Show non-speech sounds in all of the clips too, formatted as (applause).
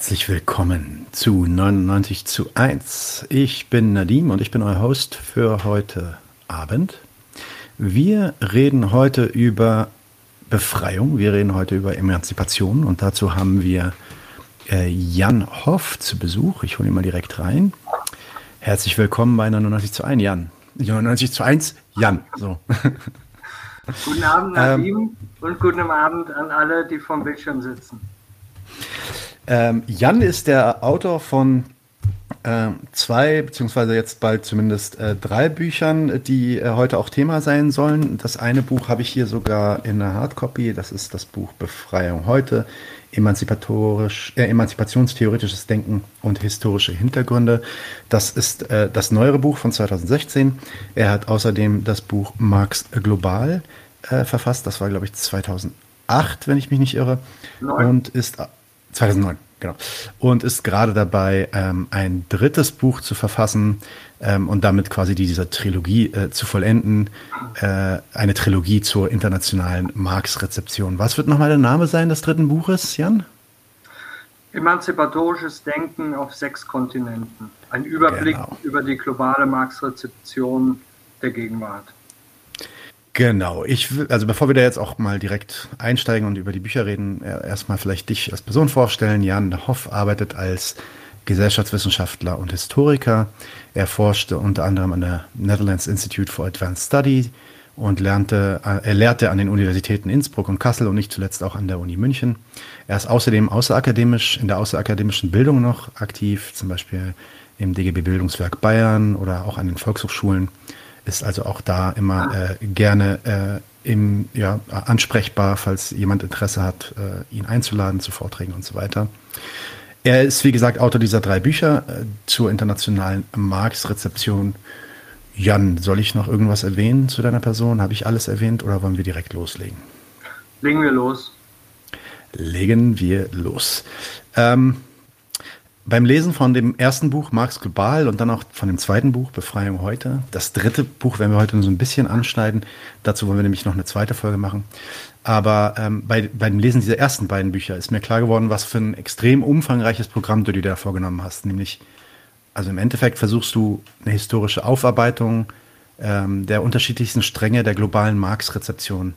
Herzlich willkommen zu 99 zu 1. Ich bin Nadim und ich bin euer Host für heute Abend. Wir reden heute über Befreiung, wir reden heute über Emanzipation und dazu haben wir äh, Jan Hoff zu Besuch. Ich hole ihn mal direkt rein. Herzlich willkommen bei 99 zu 1, Jan. 99 zu 1, Jan. So. (laughs) Guten Abend, Nadim, ähm, und guten Abend an alle, die vom Bildschirm sitzen. Ähm, Jan ist der Autor von äh, zwei, beziehungsweise jetzt bald zumindest äh, drei Büchern, die äh, heute auch Thema sein sollen. Das eine Buch habe ich hier sogar in der Hardcopy. Das ist das Buch Befreiung heute. Emanzipatorisch, äh, emanzipationstheoretisches Denken und historische Hintergründe. Das ist äh, das neuere Buch von 2016. Er hat außerdem das Buch Marx Global äh, verfasst. Das war, glaube ich, 2008, wenn ich mich nicht irre. Neun. Und ist 2009, genau. Und ist gerade dabei, ähm, ein drittes Buch zu verfassen ähm, und damit quasi diese Trilogie äh, zu vollenden. Äh, eine Trilogie zur internationalen Marx-Rezeption. Was wird nochmal der Name sein des dritten Buches, Jan? Emanzipatorisches Denken auf sechs Kontinenten. Ein Überblick genau. über die globale Marx-Rezeption der Gegenwart. Genau, ich will, also bevor wir da jetzt auch mal direkt einsteigen und über die Bücher reden, erstmal vielleicht dich als Person vorstellen. Jan Hoff arbeitet als Gesellschaftswissenschaftler und Historiker. Er forschte unter anderem an der Netherlands Institute for Advanced Study und lernte, er lehrte an den Universitäten Innsbruck und Kassel und nicht zuletzt auch an der Uni München. Er ist außerdem außerakademisch, in der außerakademischen Bildung noch aktiv, zum Beispiel im DGB Bildungswerk Bayern oder auch an den Volkshochschulen ist also auch da immer äh, gerne äh, im, ja, ansprechbar, falls jemand Interesse hat, äh, ihn einzuladen zu Vorträgen und so weiter. Er ist, wie gesagt, Autor dieser drei Bücher äh, zur internationalen Marktsrezeption. Jan, soll ich noch irgendwas erwähnen zu deiner Person? Habe ich alles erwähnt oder wollen wir direkt loslegen? Legen wir los. Legen wir los. Ähm, beim Lesen von dem ersten Buch Marx Global und dann auch von dem zweiten Buch Befreiung heute, das dritte Buch werden wir heute so ein bisschen anschneiden. Dazu wollen wir nämlich noch eine zweite Folge machen. Aber ähm, bei, beim Lesen dieser ersten beiden Bücher ist mir klar geworden, was für ein extrem umfangreiches Programm du dir da vorgenommen hast. Nämlich, also im Endeffekt versuchst du eine historische Aufarbeitung ähm, der unterschiedlichsten Stränge der globalen Marx-Rezeption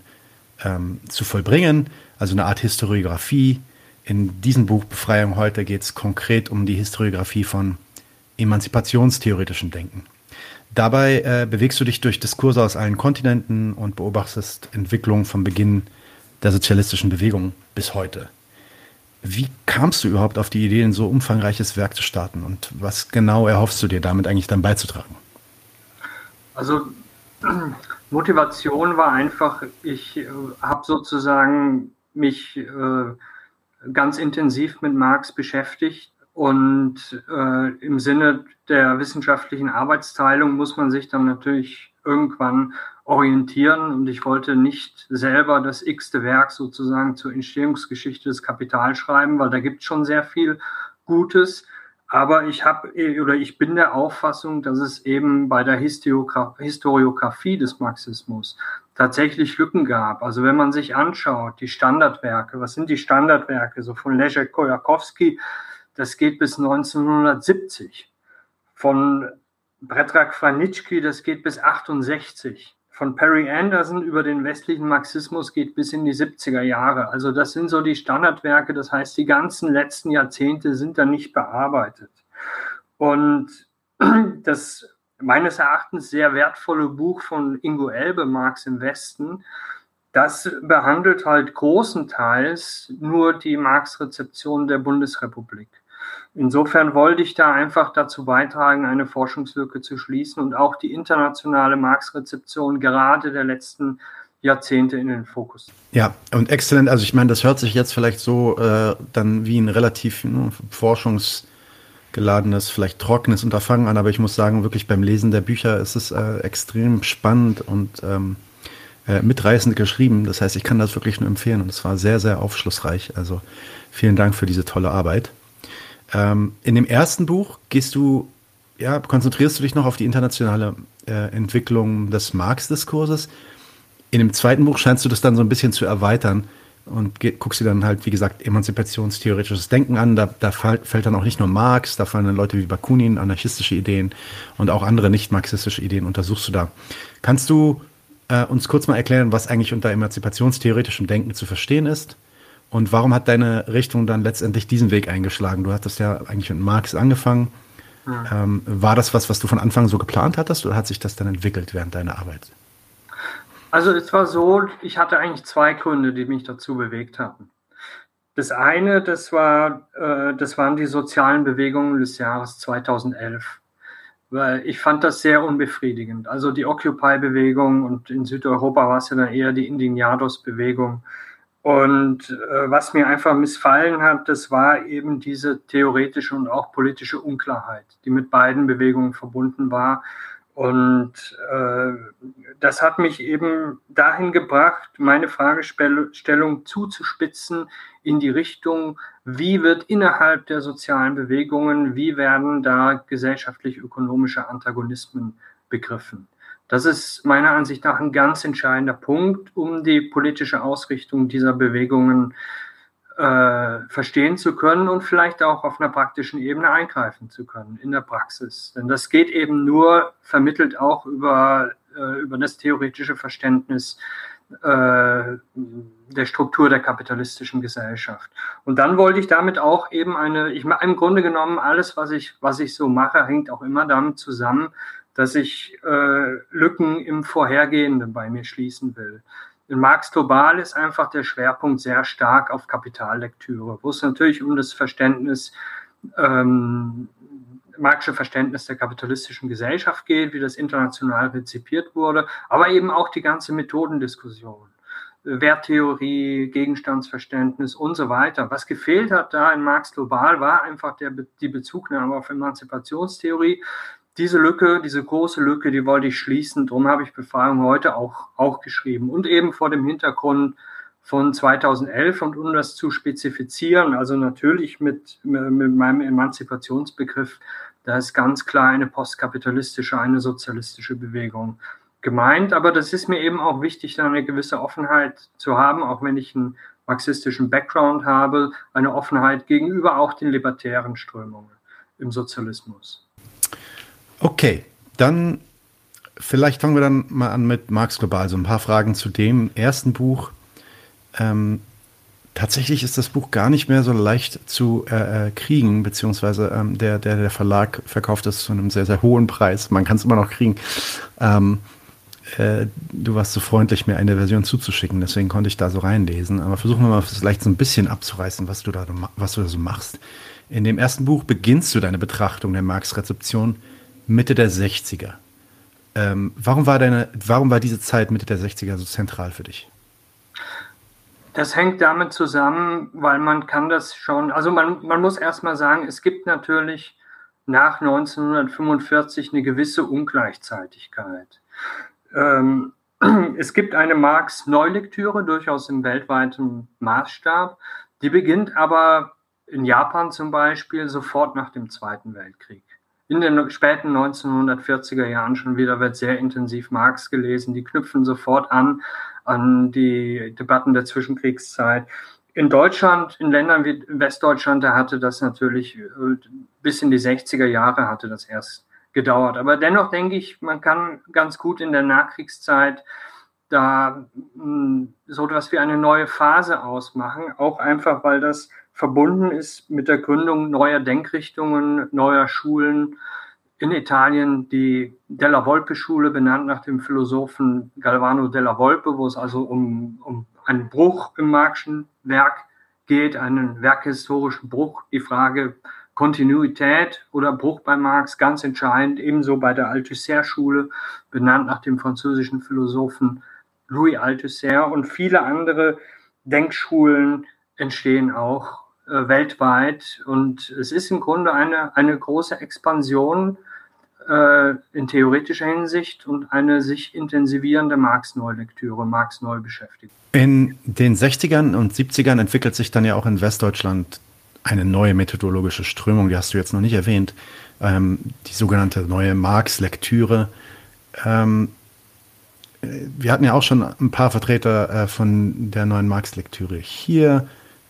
ähm, zu vollbringen. Also eine Art Historiografie in diesem Buch Befreiung heute geht es konkret um die Historiografie von emanzipationstheoretischem Denken. Dabei äh, bewegst du dich durch Diskurse aus allen Kontinenten und beobachtest Entwicklungen vom Beginn der sozialistischen Bewegung bis heute. Wie kamst du überhaupt auf die Idee, ein so umfangreiches Werk zu starten und was genau erhoffst du dir damit eigentlich dann beizutragen? Also (clears throat) Motivation war einfach, ich äh, habe sozusagen mich äh, ganz intensiv mit Marx beschäftigt. Und äh, im Sinne der wissenschaftlichen Arbeitsteilung muss man sich dann natürlich irgendwann orientieren. Und ich wollte nicht selber das x-te Werk sozusagen zur Entstehungsgeschichte des Kapitals schreiben, weil da gibt es schon sehr viel Gutes. Aber ich habe oder ich bin der Auffassung, dass es eben bei der Historiografie des Marxismus tatsächlich Lücken gab. Also wenn man sich anschaut, die Standardwerke, was sind die Standardwerke? So von Leszek Kojakowski, das geht bis 1970. Von Predrag Franitschki, das geht bis 68. Von Perry Anderson über den westlichen Marxismus geht bis in die 70er Jahre. Also das sind so die Standardwerke. Das heißt, die ganzen letzten Jahrzehnte sind da nicht bearbeitet. Und (clears throat) das meines Erachtens sehr wertvolle Buch von Ingo Elbe, Marx im Westen, das behandelt halt großenteils nur die Marx-Rezeption der Bundesrepublik. Insofern wollte ich da einfach dazu beitragen, eine Forschungslücke zu schließen und auch die internationale Marx-Rezeption gerade der letzten Jahrzehnte in den Fokus. Ja, und exzellent. Also ich meine, das hört sich jetzt vielleicht so äh, dann wie ein relativ ne, Forschungs- geladenes, vielleicht trockenes Unterfangen an, aber ich muss sagen, wirklich beim Lesen der Bücher ist es äh, extrem spannend und ähm, äh, mitreißend geschrieben. Das heißt, ich kann das wirklich nur empfehlen und es war sehr, sehr aufschlussreich. Also vielen Dank für diese tolle Arbeit. Ähm, in dem ersten Buch gehst du, ja, konzentrierst du dich noch auf die internationale äh, Entwicklung des Marx-Diskurses. In dem zweiten Buch scheinst du das dann so ein bisschen zu erweitern und guckst dir dann halt, wie gesagt, emanzipationstheoretisches Denken an. Da, da fällt, fällt dann auch nicht nur Marx, da fallen dann Leute wie Bakunin, anarchistische Ideen und auch andere nicht-marxistische Ideen untersuchst du da. Kannst du äh, uns kurz mal erklären, was eigentlich unter emanzipationstheoretischem Denken zu verstehen ist? Und warum hat deine Richtung dann letztendlich diesen Weg eingeschlagen? Du hattest ja eigentlich mit Marx angefangen. Ja. Ähm, war das was, was du von Anfang so geplant hattest oder hat sich das dann entwickelt während deiner Arbeit? Also es war so, ich hatte eigentlich zwei Gründe, die mich dazu bewegt hatten. Das eine, das, war, äh, das waren die sozialen Bewegungen des Jahres 2011. Weil ich fand das sehr unbefriedigend. Also die Occupy-Bewegung und in Südeuropa war es ja dann eher die Indignados-Bewegung. Und äh, was mir einfach missfallen hat, das war eben diese theoretische und auch politische Unklarheit, die mit beiden Bewegungen verbunden war. Und äh, das hat mich eben dahin gebracht, meine Fragestellung zuzuspitzen in die Richtung, wie wird innerhalb der sozialen Bewegungen, wie werden da gesellschaftlich-ökonomische Antagonismen begriffen. Das ist meiner Ansicht nach ein ganz entscheidender Punkt, um die politische Ausrichtung dieser Bewegungen äh, verstehen zu können und vielleicht auch auf einer praktischen Ebene eingreifen zu können in der Praxis. Denn das geht eben nur vermittelt auch über, äh, über das theoretische Verständnis äh, der Struktur der kapitalistischen Gesellschaft. Und dann wollte ich damit auch eben eine, ich im Grunde genommen alles, was ich, was ich so mache, hängt auch immer damit zusammen, dass ich äh, Lücken im Vorhergehenden bei mir schließen will. In Marx Global ist einfach der Schwerpunkt sehr stark auf Kapitallektüre, wo es natürlich um das Verständnis, ähm, Marxische Verständnis der kapitalistischen Gesellschaft geht, wie das international rezipiert wurde, aber eben auch die ganze Methodendiskussion. Werttheorie, Gegenstandsverständnis und so weiter. Was gefehlt hat da in Marx Global war einfach der, die Bezugnahme auf Emanzipationstheorie, diese Lücke, diese große Lücke, die wollte ich schließen. Darum habe ich Befragung heute auch, auch geschrieben. Und eben vor dem Hintergrund von 2011 und um das zu spezifizieren, also natürlich mit, mit meinem Emanzipationsbegriff, da ist ganz klar eine postkapitalistische, eine sozialistische Bewegung gemeint. Aber das ist mir eben auch wichtig, da eine gewisse Offenheit zu haben, auch wenn ich einen marxistischen Background habe, eine Offenheit gegenüber auch den libertären Strömungen im Sozialismus. Okay, dann vielleicht fangen wir dann mal an mit Marx Global. So ein paar Fragen zu dem ersten Buch. Ähm, tatsächlich ist das Buch gar nicht mehr so leicht zu äh, äh, kriegen, beziehungsweise ähm, der, der, der Verlag verkauft es zu einem sehr, sehr hohen Preis. Man kann es immer noch kriegen. Ähm, äh, du warst so freundlich, mir eine Version zuzuschicken, deswegen konnte ich da so reinlesen. Aber versuchen wir mal vielleicht so ein bisschen abzureißen, was du da, was du da so machst. In dem ersten Buch beginnst du deine Betrachtung der Marx-Rezeption Mitte der 60er. Ähm, warum, war deine, warum war diese Zeit Mitte der 60er so zentral für dich? Das hängt damit zusammen, weil man kann das schon, also man, man muss erstmal sagen, es gibt natürlich nach 1945 eine gewisse Ungleichzeitigkeit. Ähm, (clears throat) es gibt eine Marx-Neulektüre, durchaus im weltweiten Maßstab, die beginnt aber in Japan zum Beispiel sofort nach dem Zweiten Weltkrieg in den späten 1940er Jahren schon wieder wird sehr intensiv Marx gelesen. Die knüpfen sofort an an die Debatten der Zwischenkriegszeit. In Deutschland, in Ländern wie Westdeutschland, da hatte das natürlich äh, bis in die 60er Jahre hatte das erst gedauert. Aber dennoch denke ich, man kann ganz gut in der Nachkriegszeit da hm, so etwas wie eine neue Phase ausmachen, auch einfach, weil das verbunden ist mit der Gründung neuer Denkrichtungen, neuer Schulen. In Italien die Della Volpe-Schule, benannt nach dem Philosophen Galvano Della Volpe, wo es also um, um einen Bruch im Marxischen Werk geht, einen werkhistorischen Bruch. Die Frage Kontinuität oder Bruch bei Marx ganz entscheidend, ebenso bei der Althusser-Schule, benannt nach dem französischen Philosophen Louis Althusser und viele andere Denkschulen entstehen auch äh, weltweit. Und es ist im Grunde eine, eine große Expansion äh, in theoretischer Hinsicht und eine sich intensivierende Marx-Neulektüre, Marx-Neubeschäftigung. In den 60ern und 70ern entwickelt sich dann ja auch in Westdeutschland eine neue methodologische Strömung, die hast du jetzt noch nicht erwähnt, ähm, die sogenannte neue Marx-Lektüre. Ähm, wir hatten ja auch schon ein paar Vertreter äh, von der neuen Marx-Lektüre hier.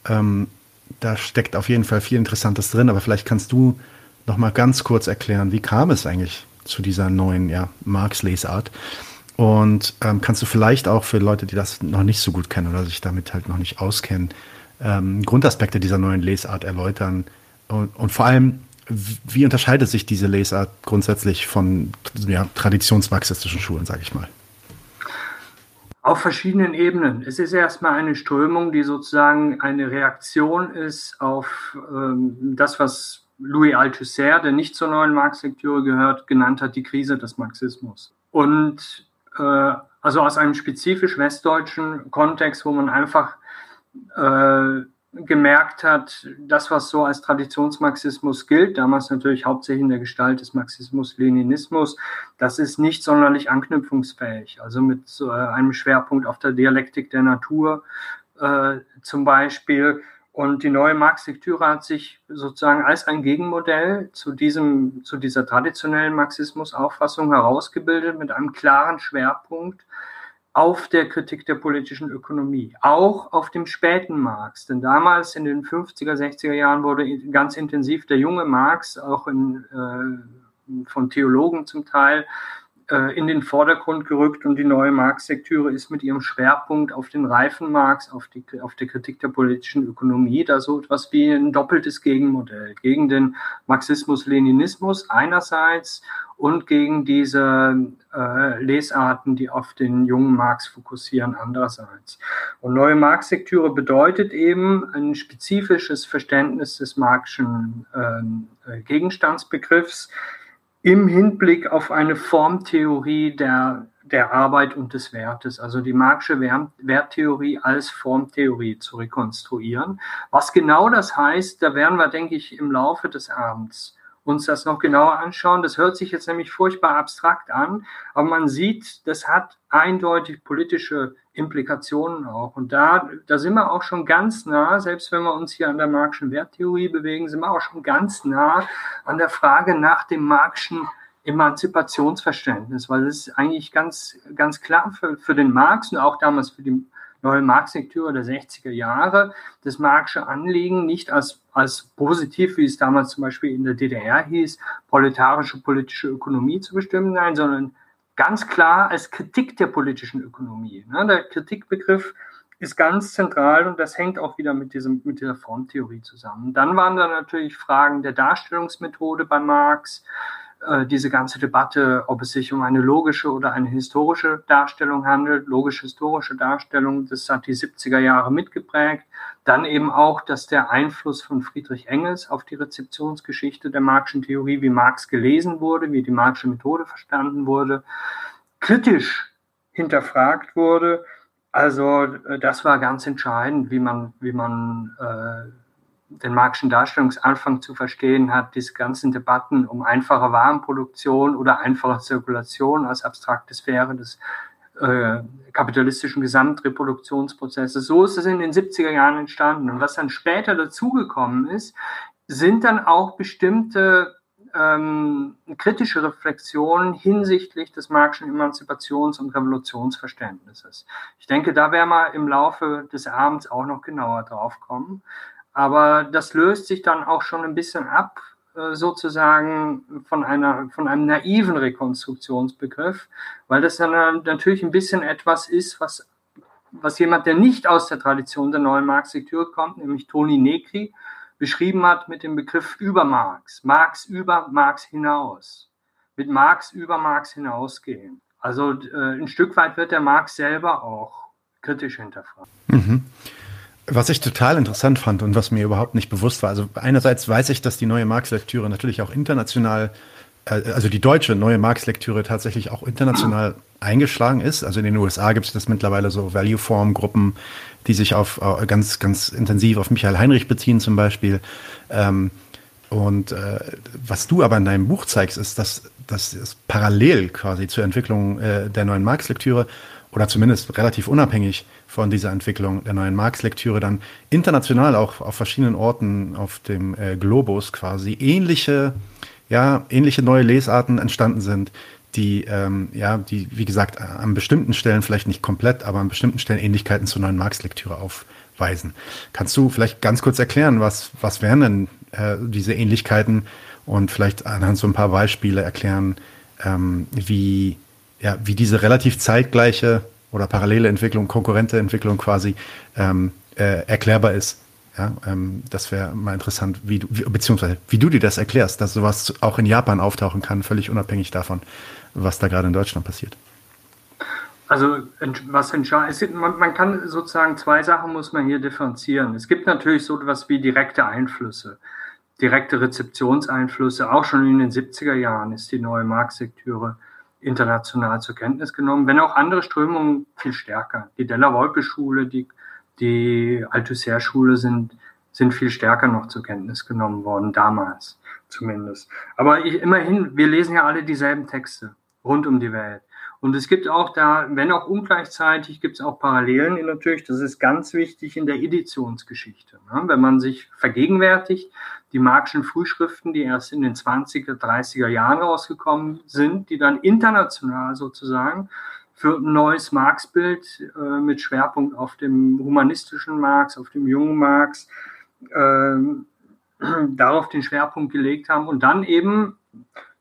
Ähm, da steckt auf jeden Fall viel Interessantes drin, aber vielleicht kannst du noch mal ganz kurz erklären, wie kam es eigentlich zu dieser neuen ja, Marx-Lesart? Und ähm, kannst du vielleicht auch für Leute, die das noch nicht so gut kennen oder sich damit halt noch nicht auskennen, ähm, Grundaspekte dieser neuen Lesart erläutern? Und, und, vor allem, wie unterscheidet sich diese Lesart grundsätzlich von ja, traditionsmarxistischen Schulen, sage ich mal? Auf verschiedenen Ebenen. Es ist erstmal eine Strömung, die sozusagen eine Reaktion ist auf ähm, das, was Louis Althusser, der nicht zur neuen Marx-Lektüre gehört, genannt hat, die Krise des Marxismus. Und äh, also aus einem spezifisch westdeutschen Kontext, wo man einfach äh, gemerkt hat, das, was so als Traditionsmarxismus gilt, damals natürlich hauptsächlich in der Gestalt des Marxismus-Leninismus, das ist nicht sonderlich anknüpfungsfähig. Also mit so einem Schwerpunkt auf der Dialektik der Natur äh, zum Beispiel. Und die neue Marx-Lektüre hat sich sozusagen als ein Gegenmodell zu, diesem, zu dieser traditionellen Marxismus-Auffassung herausgebildet mit einem klaren Schwerpunkt auf der Kritik der politischen Ökonomie, auch auf dem späten Marx. Denn damals in den 50er, 60er Jahren wurde ganz intensiv der junge Marx, auch in, äh, von Theologen zum Teil, äh, in den Vordergrund gerückt und die neue Marx-Lektüre ist mit ihrem Schwerpunkt auf den reifen Marx, auf die, auf die Kritik der politischen Ökonomie, da so etwas wie ein doppeltes Gegenmodell gegen den Marxismus-Leninismus einerseits und gegen diese äh, Lesarten, die auf den jungen Marx fokussieren, andererseits. Und neue Marx-Lektüre bedeutet eben ein spezifisches Verständnis des Marxischen ähm, äh, Gegenstandsbegriffs, im Hinblick auf eine Formtheorie der, der Arbeit und des Wertes, also die Marxische Werttheorie als Formtheorie zu rekonstruieren. Was genau das heißt, da werden wir, denke ich, im Laufe des Abends uns das noch genauer anschauen. Das hört sich jetzt nämlich furchtbar abstrakt an, aber man sieht, das hat eindeutig politische Implikationen auch. Und da, da sind wir auch schon ganz nah, selbst wenn wir uns hier an der Marxischen Werttheorie bewegen, sind wir auch schon ganz nah an der Frage nach dem Marxischen Emanzipationsverständnis, weil das ist eigentlich ganz, ganz klar für, für den Marx und auch damals für die neue Marx-Lektüre der 60er Jahre das Marxische Anliegen nicht als, als positiv, wie es damals zum Beispiel in der DDR hieß, proletarische politische Ökonomie zu bestimmen, nein, sondern ganz klar als Kritik der politischen Ökonomie. Ne? Der Kritikbegriff ist ganz zentral und das hängt auch wieder mit, diesem, mit dieser Formtheorie zusammen. Dann waren da natürlich Fragen der Darstellungsmethode bei Marx, äh, diese ganze Debatte, ob es sich um eine logische oder eine historische Darstellung handelt, logisch-historische Darstellung, das hat die 70er Jahre mitgeprägt. Dann eben auch, dass der Einfluss von Friedrich Engels auf die Rezeptionsgeschichte der Marxischen Theorie, wie Marx gelesen wurde, wie die Marxische Methode verstanden wurde, kritisch hinterfragt wurde. Also äh, das war ganz entscheidend, wie man, wie man äh, den marxischen Darstellungsanfang zu verstehen hat, diese ganzen Debatten um einfache Warenproduktion oder einfache Zirkulation als abstrakte Sphäre des äh, kapitalistischen Gesamtreproduktionsprozesses. So ist es in den 70er Jahren entstanden. Und was dann später dazugekommen ist, sind dann auch bestimmte ähm, kritische Reflexionen hinsichtlich des marxischen Emanzipations- und Revolutionsverständnisses. Ich denke, da werden wir im Laufe des Abends auch noch genauer drauf kommen. Aber das löst sich dann auch schon ein bisschen ab, äh, sozusagen von, einer, von einem naiven Rekonstruktionsbegriff, weil das dann natürlich ein bisschen etwas ist, was, was jemand, der nicht aus der Tradition der neuen Marx-Lektüre kommt, nämlich Toni Negri, beschrieben hat mit dem Begriff über Marx. Marx über Marx hinaus. Mit Marx über Marx hinausgehen. Also äh, ein Stück weit wird der Marx selber auch kritisch hinterfragt. Mhm. Was ich total interessant fand und was mir überhaupt nicht bewusst war, also einerseits weiß ich, dass die neue Marx-Lektüre natürlich auch international, äh, also die deutsche neue Marx-Lektüre tatsächlich auch international eingeschlagen ist. Also in den USA gibt es das mittlerweile so Value-Form-Gruppen, die sich auf äh, ganz, ganz intensiv auf Michael Heinrich beziehen zum Beispiel. Ähm, und äh, was du aber in deinem Buch zeigst, ist, dass, es parallel quasi zur Entwicklung der neuen Marx-Lektüre oder zumindest relativ unabhängig von dieser Entwicklung der neuen Marx-Lektüre dann international auch auf verschiedenen Orten auf dem äh, Globus quasi ähnliche, ja, ähnliche neue Lesarten entstanden sind, die, ähm, ja, die, wie gesagt, an bestimmten Stellen vielleicht nicht komplett, aber an bestimmten Stellen Ähnlichkeiten zur neuen Marx-Lektüre aufweisen. Kannst du vielleicht ganz kurz erklären, was, was wären denn äh, diese Ähnlichkeiten und vielleicht anhand so ein paar Beispiele erklären, ähm, wie, ja, wie diese relativ zeitgleiche oder parallele Entwicklung, konkurrente Entwicklung quasi ähm, äh, erklärbar ist. Ja, ähm, das wäre mal interessant, wie du, wie, beziehungsweise wie du dir das erklärst, dass sowas auch in Japan auftauchen kann, völlig unabhängig davon, was da gerade in Deutschland passiert. Also was entscheidet, man, man kann sozusagen zwei Sachen muss man hier differenzieren. Es gibt natürlich so etwas wie direkte Einflüsse, direkte Rezeptionseinflüsse. Auch schon in den 70er Jahren ist die neue Marx-Lektüre international zur Kenntnis genommen, wenn auch andere Strömungen viel stärker. Die Della-Wolpe-Schule, die, die Althusser-Schule sind, sind viel stärker noch zur Kenntnis genommen worden, damals zumindest. Aber ich, immerhin, wir lesen ja alle dieselben Texte rund um die Welt. Und es gibt auch da, wenn auch ungleichzeitig, gibt es auch Parallelen natürlich. Das ist ganz wichtig in der Editionsgeschichte. Ne? Wenn man sich vergegenwärtigt, die Marxischen Frühschriften, die erst in den 20er, 30er Jahren rausgekommen sind, die dann international sozusagen für ein neues Marx-Bild äh, mit Schwerpunkt auf dem humanistischen Marx, auf dem jungen Marx, äh, (clears throat) darauf den Schwerpunkt gelegt haben und dann eben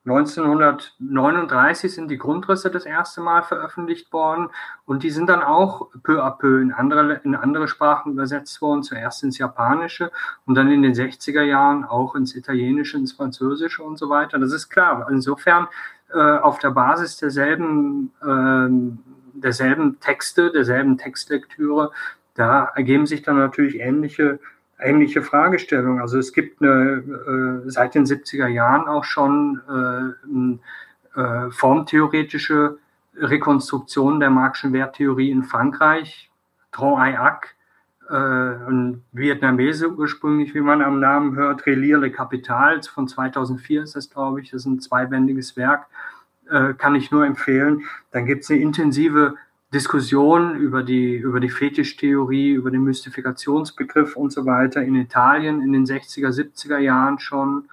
1939 sind die Grundrisse das erste Mal veröffentlicht worden und die sind dann auch peu à peu in andere, in andere Sprachen übersetzt worden, zuerst ins Japanische und dann in den 60er Jahren auch ins Italienische, ins Französische und so weiter. Das ist klar. Insofern äh, auf der Basis derselben, äh, derselben Texte, derselben Textlektüre, da ergeben sich dann natürlich ähnliche ähnliche Fragestellung. Also es gibt eine, äh, seit den 70er Jahren auch schon äh, äh, formtheoretische Rekonstruktion der Marxischen Werttheorie in Frankreich. Tron Ayac, äh, ein Vietnamese ursprünglich, wie man am Namen hört, Relire le Capital von 2004 ist das, glaube ich. Das ist ein zweibändiges Werk, äh, kann ich nur empfehlen. Dann gibt es eine intensive Diskussion über die, über die Fetischtheorie, über den Mystifikationsbegriff und so weiter in Italien in den 60er, 70er Jahren schon.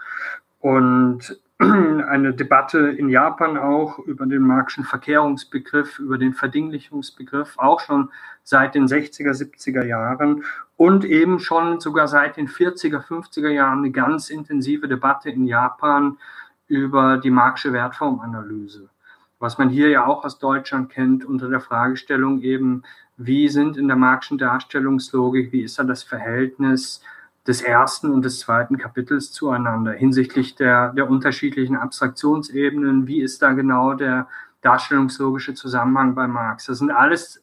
Und (clears throat) eine Debatte in Japan auch über den Marxischen Verkehrungsbegriff, über den Verdinglichungsbegriff, auch schon seit den 60er, 70er Jahren und eben schon sogar seit den 40er, 50er Jahren eine ganz intensive Debatte in Japan über die Marxische Wertformanalyse was man hier ja auch aus Deutschland kennt, unter der Fragestellung eben, wie sind in der Marxischen Darstellungslogik, wie ist da das Verhältnis des ersten und des zweiten Kapitels zueinander hinsichtlich der, der unterschiedlichen Abstraktionsebenen, wie ist da genau der darstellungslogische Zusammenhang bei Marx. Das sind alles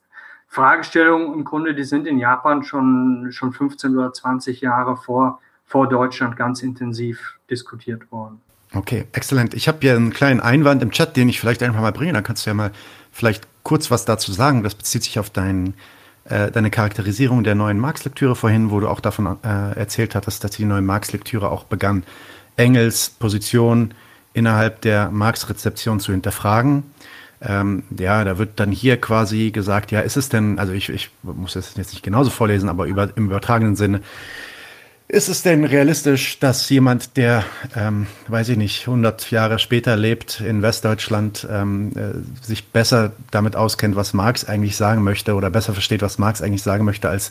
Fragestellungen im Grunde, die sind in Japan schon, schon 15 oder 20 Jahre vor, vor Deutschland ganz intensiv diskutiert worden. Okay, exzellent. Ich habe hier einen kleinen Einwand im Chat, den ich vielleicht einfach mal bringe. Da kannst du ja mal vielleicht kurz was dazu sagen. Das bezieht sich auf dein, äh, deine Charakterisierung der neuen Marx-Lektüre vorhin, wo du auch davon äh, erzählt hattest, dass die neue Marx-Lektüre auch begann, Engels Position innerhalb der Marx-Rezeption zu hinterfragen. Ähm, ja, da wird dann hier quasi gesagt, ja, ist es denn, also ich, ich muss das jetzt nicht genauso vorlesen, aber über, im übertragenen Sinne, ist es denn realistisch, dass jemand, der, ähm, weiß ich nicht, 100 Jahre später lebt in Westdeutschland, ähm, äh, sich besser damit auskennt, was Marx eigentlich sagen möchte oder besser versteht, was Marx eigentlich sagen möchte, als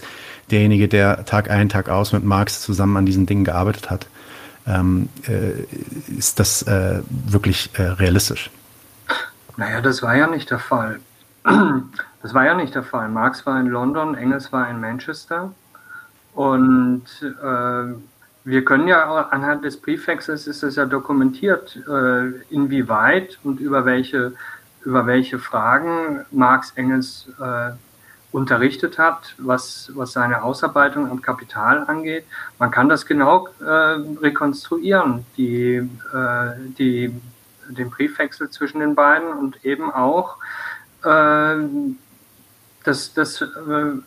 derjenige, der Tag ein, Tag aus mit Marx zusammen an diesen Dingen gearbeitet hat? Ähm, äh, ist das äh, wirklich äh, realistisch? Naja, das war ja nicht der Fall. (clears throat) Das war ja nicht der Fall. Marx war in London, Engels war in Manchester. Und äh, wir können ja anhand des Briefwechsels ist es ja dokumentiert, äh, inwieweit und über welche, über welche Fragen Marx Engels äh, unterrichtet hat, was, was seine Ausarbeitung am Kapital angeht. Man kann das genau äh, rekonstruieren, die, äh, die, den Briefwechsel zwischen den beiden und eben auch äh, das, das, äh,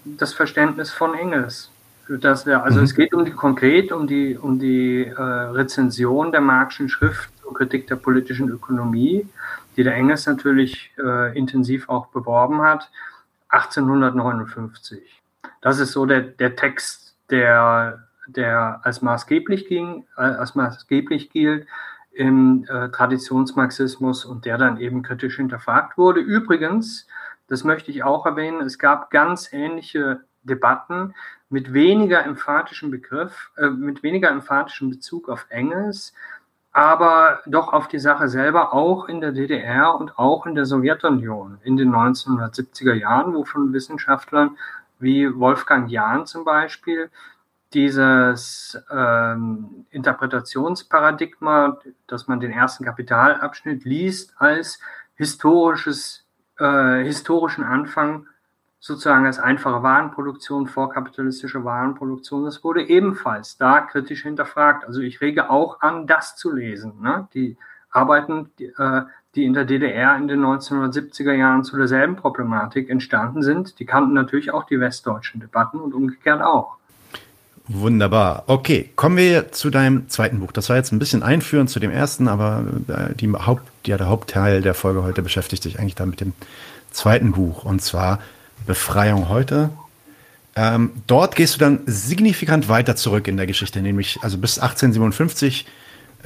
das Verständnis von Engels. Das, ja, also mhm. es geht um die konkret um die um die äh, Rezension der Marxischen Schrift zur Kritik der politischen Ökonomie, die der Engels natürlich äh, intensiv auch beworben hat, 1859. Das ist so der, der Text, der, der als maßgeblich ging, äh, als maßgeblich gilt. im äh, Traditionsmarxismus und der dann eben kritisch hinterfragt wurde. Übrigens, das möchte ich auch erwähnen, es gab ganz ähnliche Debatten mit weniger emphatischem Begriff, äh, mit weniger emphatischem Bezug auf Engels, aber doch auf die Sache selber auch in der DDR und auch in der Sowjetunion in den 1970er Jahren, wo von Wissenschaftlern wie Wolfgang Jahn zum Beispiel dieses ähm, Interpretationsparadigma, dass man den ersten Kapitalabschnitt liest, als historisches, äh, historischen Anfang sozusagen als einfache Warenproduktion, vorkapitalistische Warenproduktion, das wurde ebenfalls da kritisch hinterfragt. Also ich rege auch an, das zu lesen. Ne? Die Arbeiten, die, äh, die in der DDR in den 1970er Jahren zu derselben Problematik entstanden sind, die kannten natürlich auch die westdeutschen Debatten und umgekehrt auch. Wunderbar. Okay, kommen wir zu deinem zweiten Buch. Das war jetzt ein bisschen einführend zu dem ersten, aber äh, die Haupt, ja, der Hauptteil der Folge heute beschäftigt sich eigentlich dann mit dem zweiten Buch und zwar Befreiung heute. Ähm, dort gehst du dann signifikant weiter zurück in der Geschichte, nämlich also bis 1857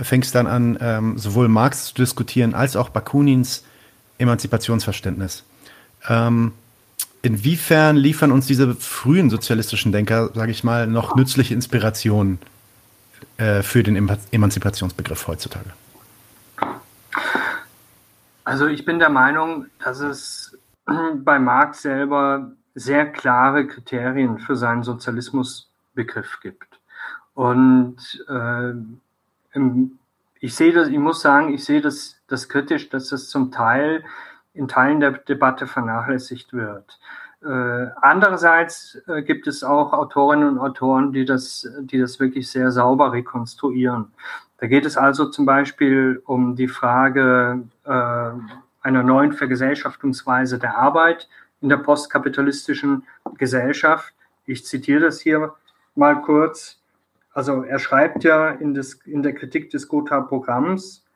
fängst dann an, ähm, sowohl Marx zu diskutieren als auch Bakunins Emanzipationsverständnis. Ähm, inwiefern liefern uns diese frühen sozialistischen Denker, sage ich mal, noch nützliche Inspirationen äh, für den Emanzipationsbegriff heutzutage? Also ich bin der Meinung, dass es bei Marx selber sehr klare Kriterien für seinen Sozialismusbegriff gibt. Und äh, ich sehe das, ich muss sagen, ich sehe das, das kritisch, dass das zum Teil in Teilen der Debatte vernachlässigt wird. Äh, andererseits äh, gibt es auch Autorinnen und Autoren, die das, die das wirklich sehr sauber rekonstruieren. Da geht es also zum Beispiel um die Frage äh, einer neuen Vergesellschaftungsweise der Arbeit in der postkapitalistischen Gesellschaft. Ich zitiere das hier mal kurz. Also er schreibt ja in, des, in der Kritik des Gotha-Programms,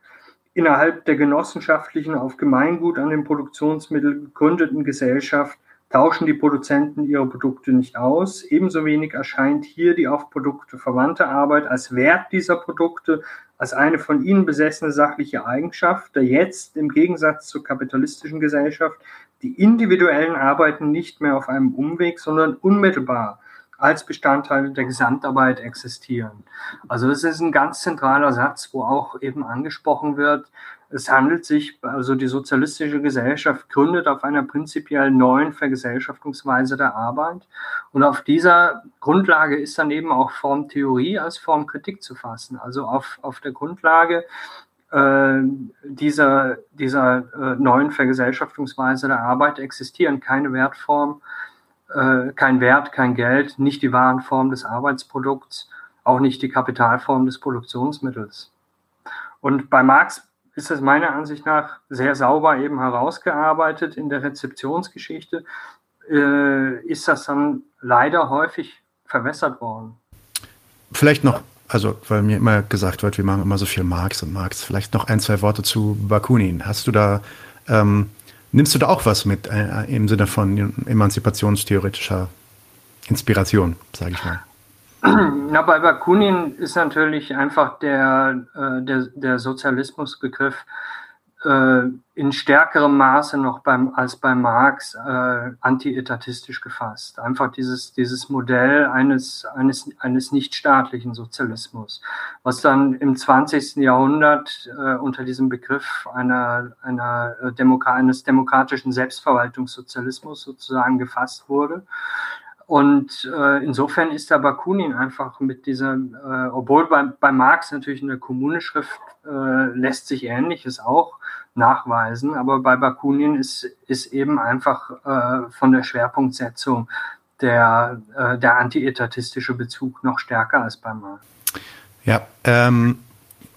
innerhalb der genossenschaftlichen auf Gemeingut an den Produktionsmitteln gegründeten Gesellschaft tauschen die Produzenten ihre Produkte nicht aus. Ebenso wenig erscheint hier die auf Produkte verwandte Arbeit als Wert dieser Produkte, als eine von ihnen besessene sachliche Eigenschaft, da jetzt im Gegensatz zur kapitalistischen Gesellschaft die individuellen Arbeiten nicht mehr auf einem Umweg, sondern unmittelbar als Bestandteil der Gesamtarbeit existieren. Also das ist ein ganz zentraler Satz, wo auch eben angesprochen wird, es handelt sich, also die sozialistische Gesellschaft gründet auf einer prinzipiell neuen Vergesellschaftungsweise der Arbeit. Und auf dieser Grundlage ist dann eben auch Formtheorie als Formkritik zu fassen. Also auf, auf der Grundlage äh, dieser, dieser äh, neuen Vergesellschaftungsweise der Arbeit existieren keine Wertform, äh, kein Wert, kein Geld, nicht die Warenform des Arbeitsprodukts, auch nicht die Kapitalform des Produktionsmittels. Und bei Marx ist es meiner Ansicht nach sehr sauber eben herausgearbeitet in der Rezeptionsgeschichte. Äh, ist das dann leider häufig verwässert worden. Vielleicht noch, also weil mir immer gesagt wird, wir machen immer so viel Marx und Marx, vielleicht noch ein, zwei Worte zu Bakunin. Hast du da ähm, Nimmst du da auch was mit äh, im Sinne von emanzipationstheoretischer Inspiration, sage ich mal? (clears throat) Na, bei Bakunin ist natürlich einfach der, äh, der, der Sozialismusbegriff äh, in stärkerem Maße noch beim, als bei Marx äh, antietatistisch gefasst. Einfach dieses, dieses Modell eines, eines, eines nichtstaatlichen Sozialismus, was dann im 20. Jahrhundert äh, unter diesem Begriff einer, einer äh, Demo eines demokratischen Selbstverwaltungssozialismus sozusagen gefasst wurde. Und äh, insofern ist der Bakunin einfach mit dieser, äh, obwohl bei, bei Marx natürlich in der Kommuneschrift äh, lässt sich Ähnliches auch nachweisen, aber bei Bakunin ist, ist eben einfach äh, von der Schwerpunktsetzung der, äh, der antietatistische Bezug noch stärker als bei Marx. Ja, ähm,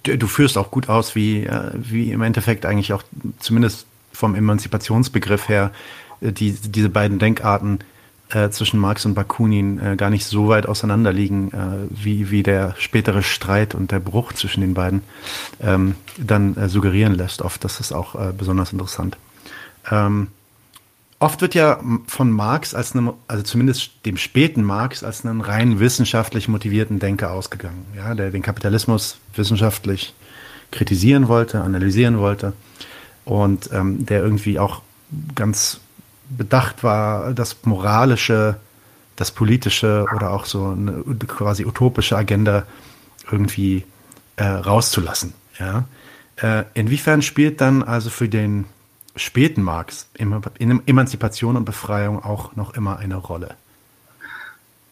du, du, führst auch gut aus, wie, äh, wie im Endeffekt eigentlich auch zumindest vom Emanzipationsbegriff her äh, die, diese beiden Denkarten äh, zwischen Marx und Bakunin äh, gar nicht so weit auseinander liegen, äh, wie, wie der spätere Streit und der Bruch zwischen den beiden ähm, dann äh, suggerieren lässt. Oft, das ist auch äh, besonders interessant. Ähm, oft wird ja von Marx als einem, also zumindest dem späten Marx als einen rein wissenschaftlich motivierten Denker ausgegangen, ja, der den Kapitalismus wissenschaftlich kritisieren wollte, analysieren wollte und ähm, der irgendwie auch ganz bedacht war, das moralische, das politische oder auch so eine quasi utopische Agenda irgendwie äh, rauszulassen. Ja? Äh, inwiefern spielt dann also für den späten Marx Emanzipation und Befreiung auch noch immer eine Rolle?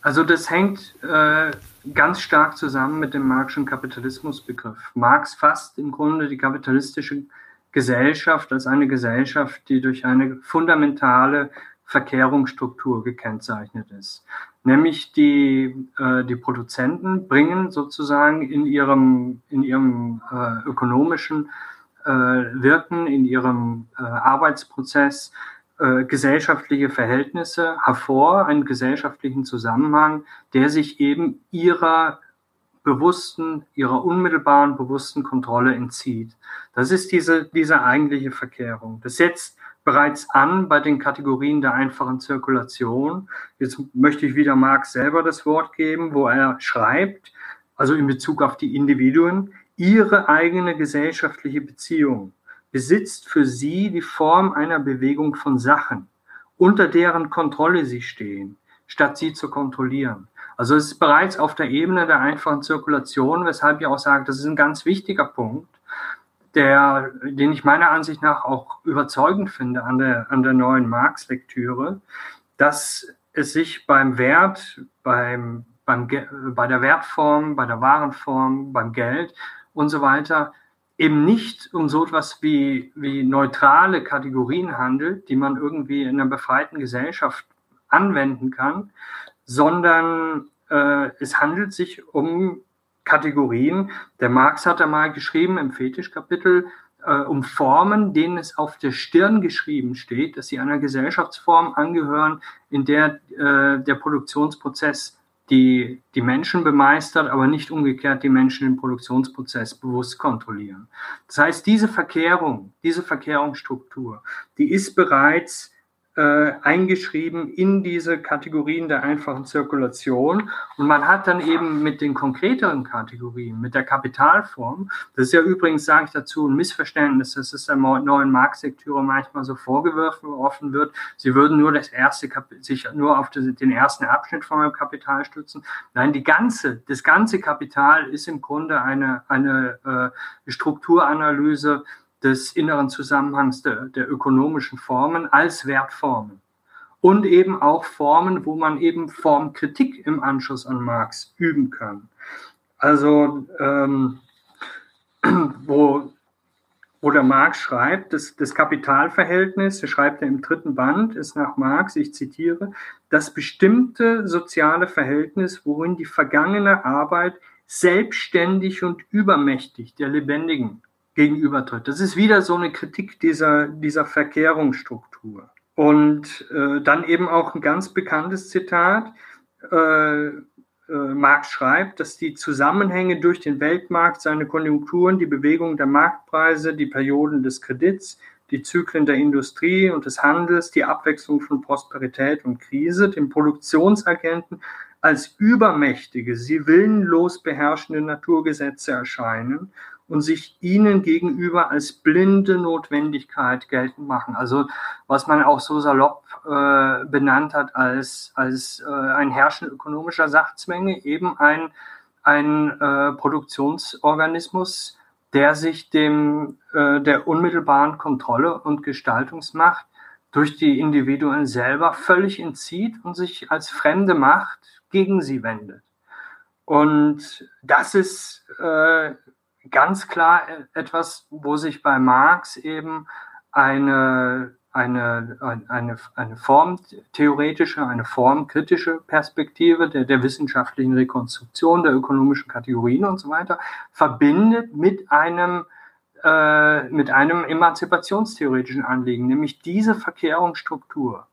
Also das hängt äh, ganz stark zusammen mit dem Marxischen Kapitalismusbegriff. Marx fasst im Grunde die kapitalistische Gesellschaft als eine Gesellschaft, die durch eine fundamentale Verkehrungsstruktur gekennzeichnet ist. Nämlich die, äh, die Produzenten bringen sozusagen in ihrem, in ihrem äh, ökonomischen äh, Wirken, in ihrem äh, Arbeitsprozess äh, gesellschaftliche Verhältnisse hervor, einen gesellschaftlichen Zusammenhang, der sich eben ihrer bewussten, ihrer unmittelbaren bewussten Kontrolle entzieht. Das ist diese, diese eigentliche Verkehrung. Das setzt bereits an bei den Kategorien der einfachen Zirkulation. Jetzt möchte ich wieder Marx selber das Wort geben, wo er schreibt, also in Bezug auf die Individuen, ihre eigene gesellschaftliche Beziehung besitzt für sie die Form einer Bewegung von Sachen, unter deren Kontrolle sie stehen, statt sie zu kontrollieren. Also es ist bereits auf der Ebene der einfachen Zirkulation, weshalb ich auch sage, das ist ein ganz wichtiger Punkt, der, den ich meiner Ansicht nach auch überzeugend finde an der, an der neuen Marx-Lektüre, dass es sich beim Wert, beim, beim, bei der Wertform, bei der Warenform, beim Geld und so weiter eben nicht um so etwas wie, wie neutrale Kategorien handelt, die man irgendwie in einer befreiten Gesellschaft anwenden kann, sondern äh, es handelt sich um Kategorien. Der Marx hat da mal geschrieben im Fetischkapitel, äh, um Formen, denen es auf der Stirn geschrieben steht, dass sie einer Gesellschaftsform angehören, in der äh, der Produktionsprozess die die Menschen bemeistert, aber nicht umgekehrt die Menschen den Produktionsprozess bewusst kontrollieren. Das heißt, diese Verkehrung, diese Verkehrungsstruktur, die ist bereits äh, eingeschrieben in diese Kategorien der einfachen Zirkulation. Und man hat dann eben mit den konkreteren Kategorien, mit der Kapitalform, das ist ja übrigens, sage ich dazu, ein Missverständnis, dass es der neuen Marktlektüre manchmal so vorgeworfen wird, sie würden nur das erste, sich nur auf den ersten Abschnitt von einem Kapital stützen. Nein, die ganze, das ganze Kapital ist im Grunde eine, eine äh, Strukturanalyse des inneren Zusammenhangs der, der ökonomischen Formen als Wertformen. Und eben auch Formen, wo man eben Formkritik im Anschluss an Marx üben kann. Also ähm, (clears throat) wo, wo der Marx schreibt, das, das Kapitalverhältnis, das schreibt er im dritten Band, ist nach Marx, ich zitiere, das bestimmte soziale Verhältnis, worin die vergangene Arbeit selbstständig und übermächtig der Lebendigen gegenübertritt. Das ist wieder so eine Kritik dieser, dieser Verkehrungsstruktur. Und äh, dann eben auch ein ganz bekanntes Zitat. Äh, äh, Marx schreibt, dass die Zusammenhänge durch den Weltmarkt, seine Konjunkturen, die Bewegung der Marktpreise, die Perioden des Kredits, die Zyklen der Industrie und des Handels, die Abwechslung von Prosperität und Krise, den Produktionsagenten als übermächtige, sie willenlos beherrschende Naturgesetze erscheinen und sich ihnen gegenüber als blinde Notwendigkeit geltend machen. Also was man auch so salopp äh, benannt hat als, als äh, ein Herrschen ökonomischer Sachzwänge, eben ein, ein äh, Produktionsorganismus, der sich dem, äh, der unmittelbaren Kontrolle und Gestaltungsmacht durch die Individuen selber völlig entzieht und sich als fremde Macht gegen sie wendet. Und das ist äh, ganz klar etwas, wo sich bei Marx eben eine, eine, eine, eine formtheoretische, eine formkritische Perspektive der, der wissenschaftlichen Rekonstruktion der ökonomischen Kategorien und so weiter verbindet mit einem äh, mit einem emanzipationstheoretischen Anliegen, nämlich diese Verkehrungsstruktur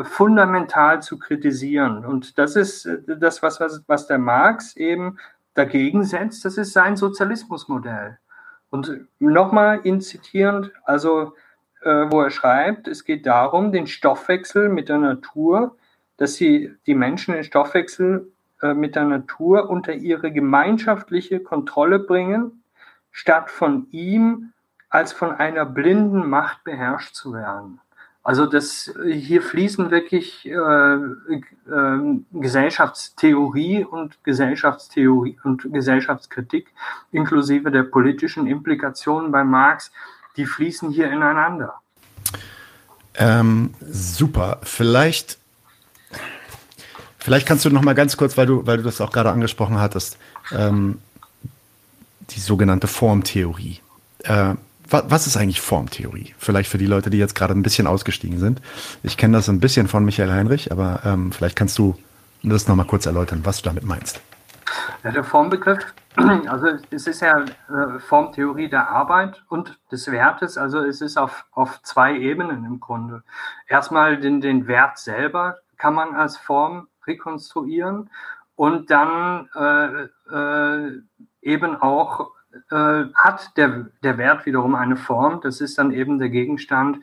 fundamental zu kritisieren. Und das ist das, was, was der Marx eben dagegen setzt, das ist sein Sozialismusmodell. Und nochmal ihn zitierend, also äh, wo er schreibt, es geht darum, den Stoffwechsel mit der Natur, dass sie die Menschen den Stoffwechsel äh, mit der Natur unter ihre gemeinschaftliche Kontrolle bringen, statt von ihm als von einer blinden Macht beherrscht zu werden. Also das hier fließen wirklich äh, äh, Gesellschaftstheorie und Gesellschaftstheorie und Gesellschaftskritik inklusive der politischen Implikationen bei Marx, die fließen hier ineinander. Ähm, super. Vielleicht, vielleicht kannst du noch mal ganz kurz, weil du, weil du das auch gerade angesprochen hattest, ähm, die sogenannte Formtheorie. Äh, was ist eigentlich Formtheorie? Vielleicht für die Leute, die jetzt gerade ein bisschen ausgestiegen sind. Ich kenne das ein bisschen von Michael Heinrich, aber ähm, vielleicht kannst du das nochmal kurz erläutern, was du damit meinst. Ja, der Formbegriff, (clears throat) also es ist ja äh, Formtheorie der Arbeit und des Wertes, also es ist auf, auf zwei Ebenen im Grunde. Erstmal den, den Wert selber kann man als Form rekonstruieren und dann äh, äh, eben auch äh, hat der, der Wert wiederum eine Form. Das ist dann eben der Gegenstand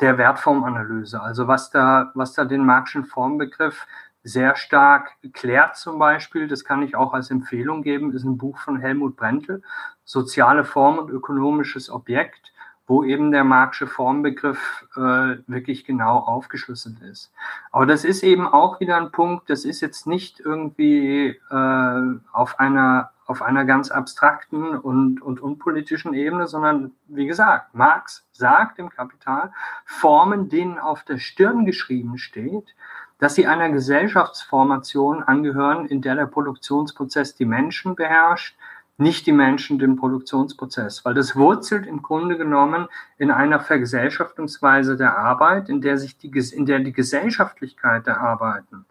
der Wertformanalyse. Also was da, was da den Marxischen Formbegriff sehr stark klärt zum Beispiel, das kann ich auch als Empfehlung geben, ist ein Buch von Helmut Brentel, Soziale Form und ökonomisches Objekt, wo eben der Marxische Formbegriff äh, wirklich genau aufgeschlüsselt ist. Aber das ist eben auch wieder ein Punkt, das ist jetzt nicht irgendwie äh, auf einer auf einer ganz abstrakten und, und unpolitischen Ebene, sondern wie gesagt, Marx sagt im Kapital, Formen, denen auf der Stirn geschrieben steht, dass sie einer Gesellschaftsformation angehören, in der der Produktionsprozess die Menschen beherrscht, nicht die Menschen den Produktionsprozess, weil das wurzelt im Grunde genommen in einer Vergesellschaftungsweise der Arbeit, in der sich die, in der die Gesellschaftlichkeit der Arbeiten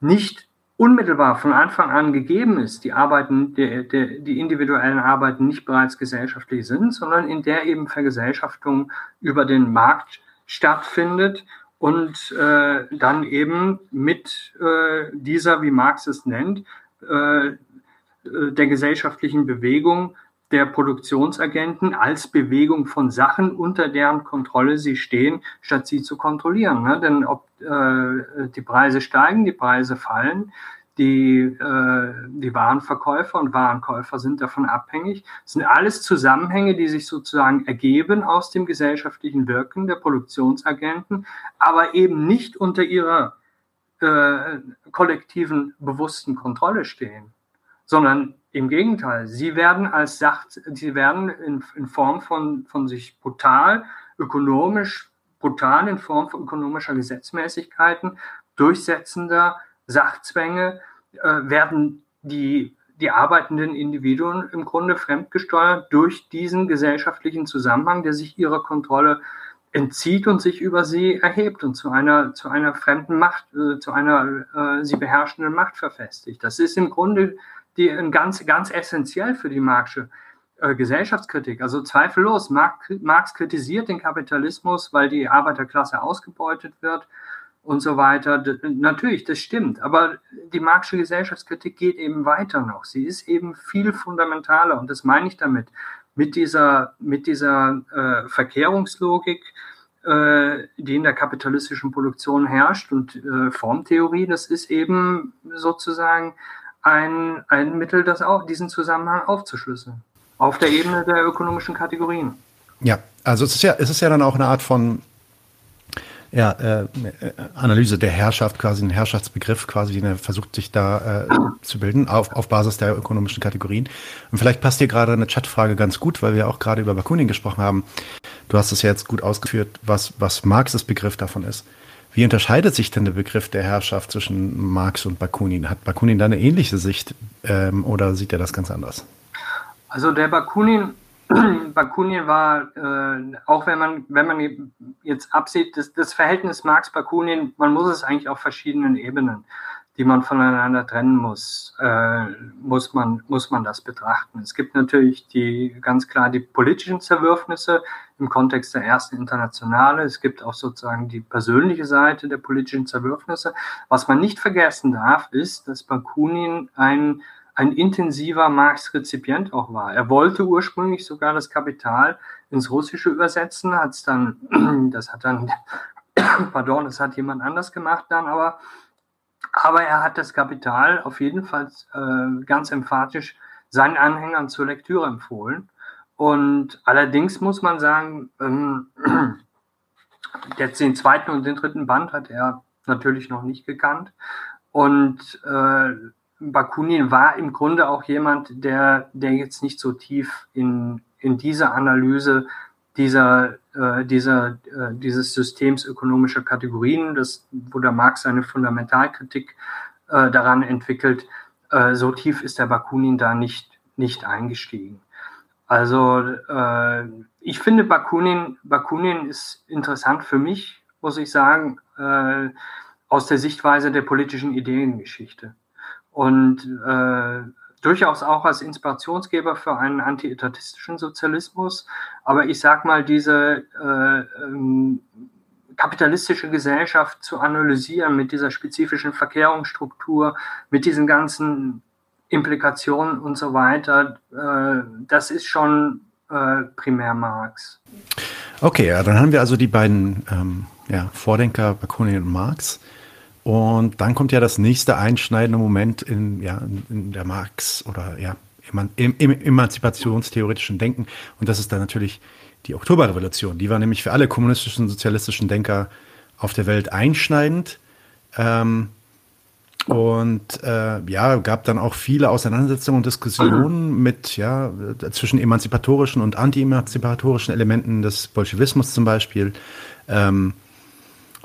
nicht unmittelbar von Anfang an gegeben ist, die Arbeiten, die, die, die individuellen Arbeiten nicht bereits gesellschaftlich sind, sondern in der eben Vergesellschaftung über den Markt stattfindet und äh, dann eben mit äh, dieser, wie Marx es nennt, äh, der gesellschaftlichen Bewegung der Produktionsagenten als Bewegung von Sachen, unter deren Kontrolle sie stehen, statt sie zu kontrollieren. Ne? Denn ob äh, die Preise steigen, die Preise fallen, die, äh, die Warenverkäufer und Warenkäufer sind davon abhängig. Das sind alles Zusammenhänge, die sich sozusagen ergeben aus dem gesellschaftlichen Wirken der Produktionsagenten, aber eben nicht unter ihrer äh, kollektiven bewussten Kontrolle stehen, sondern im Gegenteil, sie werden als Sach, sie werden in, in Form von, von sich brutal, ökonomisch, brutal in Form von ökonomischer Gesetzmäßigkeiten, durchsetzender Sachzwänge, äh, werden die, die arbeitenden Individuen im Grunde fremdgesteuert durch diesen gesellschaftlichen Zusammenhang, der sich ihrer Kontrolle entzieht und sich über sie erhebt und zu einer, zu einer fremden Macht, äh, zu einer äh, sie beherrschenden Macht verfestigt. Das ist im Grunde die, ganz, ganz essentiell für die Marxische äh, Gesellschaftskritik. Also zweifellos, Marx, Marx kritisiert den Kapitalismus, weil die Arbeiterklasse ausgebeutet wird und so weiter. Natürlich, das stimmt, aber die Marxische Gesellschaftskritik geht eben weiter noch. Sie ist eben viel fundamentaler und das meine ich damit. Mit dieser, mit dieser äh, Verkehrungslogik, äh, die in der kapitalistischen Produktion herrscht und äh, Formtheorie, das ist eben sozusagen ein, ein Mittel, das auch diesen Zusammenhang aufzuschlüsseln. Auf der Ebene der ökonomischen Kategorien. Ja, also es ist ja, es ist ja dann auch eine Art von ja, äh, Analyse der Herrschaft, quasi ein Herrschaftsbegriff, quasi, den er versucht sich da äh, zu bilden, auf, auf Basis der ökonomischen Kategorien. Und vielleicht passt dir gerade eine Chatfrage ganz gut, weil wir auch gerade über Bakunin gesprochen haben. Du hast es ja jetzt gut ausgeführt, was, was Marxes Begriff davon ist. Wie unterscheidet sich denn der Begriff der Herrschaft zwischen Marx und Bakunin? Hat Bakunin da eine ähnliche Sicht ähm, oder sieht er das ganz anders? Also der Bakunin (clears throat) Bakunin war, äh, auch wenn man, wenn man jetzt absieht, das, das Verhältnis Marx-Bakunin, man muss es eigentlich auf verschiedenen Ebenen, die man voneinander trennen muss, äh, muss, man, muss man das betrachten. Es gibt natürlich die ganz klar die politischen Zerwürfnisse im Kontext der ersten Internationale. Es gibt auch sozusagen die persönliche Seite der politischen Zerwürfnisse. Was man nicht vergessen darf, ist, dass Bakunin ein ein intensiver Marx-Rezipient auch war. Er wollte ursprünglich sogar das Kapital ins Russische übersetzen, hat dann, (clears throat) das hat dann, (coughs) pardon, das hat jemand anders gemacht dann, aber, aber er hat das Kapital auf jeden Fall äh, ganz emphatisch seinen Anhängern zur Lektüre empfohlen. Und allerdings muss man sagen, ähm, (clears throat) jetzt den zweiten und den dritten Band hat er natürlich noch nicht gekannt. Und äh, Bakunin war im Grunde auch jemand, der, der jetzt nicht so tief in, in diese Analyse dieser, äh, dieser, äh, dieses Systems ökonomischer Kategorien, das, wo der Marx seine Fundamentalkritik äh, daran entwickelt, äh, so tief ist der Bakunin da nicht, nicht eingestiegen. Also ich finde Bakunin, Bakunin ist interessant für mich, muss ich sagen, aus der Sichtweise der politischen Ideengeschichte und äh, durchaus auch als Inspirationsgeber für einen antietatistischen Sozialismus. Aber ich sage mal, diese äh, ähm, kapitalistische Gesellschaft zu analysieren mit dieser spezifischen Verkehrungsstruktur, mit diesen ganzen Implikationen und so weiter, äh, das ist schon äh, primär Marx. Okay, ja, dann haben wir also die beiden ähm, ja, Vordenker Bakunin und Marx. Und dann kommt ja das nächste einschneidende Moment in, ja, in der Marx oder ja, im, im, emanzipationstheoretischen Denken. Und das ist dann natürlich die Oktoberrevolution. Die war nämlich für alle kommunistischen, sozialistischen Denker auf der Welt einschneidend. Ähm, und äh, ja, gab dann auch viele Auseinandersetzungen und Diskussionen (clears throat) mit, ja, zwischen emanzipatorischen und anti-emanzipatorischen Elementen des Bolschewismus zum Beispiel. Ähm,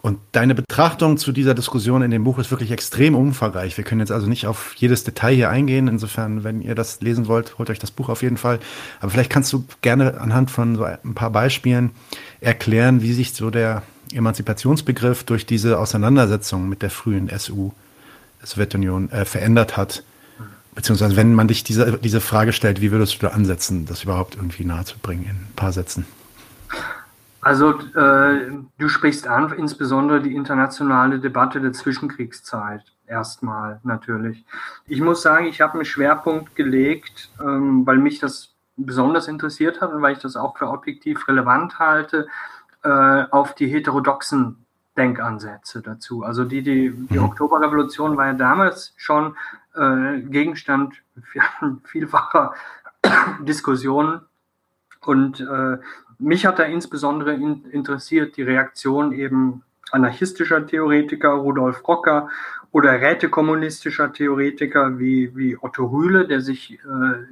und deine Betrachtung zu dieser Diskussion in dem Buch ist wirklich extrem umfangreich. Wir können jetzt also nicht auf jedes Detail hier eingehen. Insofern, wenn ihr das lesen wollt, holt euch das Buch auf jeden Fall. Aber vielleicht kannst du gerne anhand von so ein paar Beispielen erklären, wie sich so der Emanzipationsbegriff durch diese Auseinandersetzung mit der frühen SU, Sowjetunion, äh, verändert hat. Beziehungsweise, wenn man dich diese, diese Frage stellt, wie würdest du da ansetzen, das überhaupt irgendwie nahezubringen in ein paar Sätzen? Also äh, du sprichst an, insbesondere die internationale Debatte der Zwischenkriegszeit erstmal natürlich. Ich muss sagen, ich habe einen Schwerpunkt gelegt, ähm, weil mich das besonders interessiert hat und weil ich das auch für objektiv relevant halte, äh, auf die heterodoxen Denkansätze dazu. Also die, die, die mhm. Oktoberrevolution war ja damals schon äh, Gegenstand (laughs) vielfacher Diskussionen und äh, mich hat da insbesondere in, interessiert die Reaktion eben anarchistischer Theoretiker, Rudolf Rocker, oder rätekommunistischer Theoretiker wie, wie Otto Rühle, der sich äh,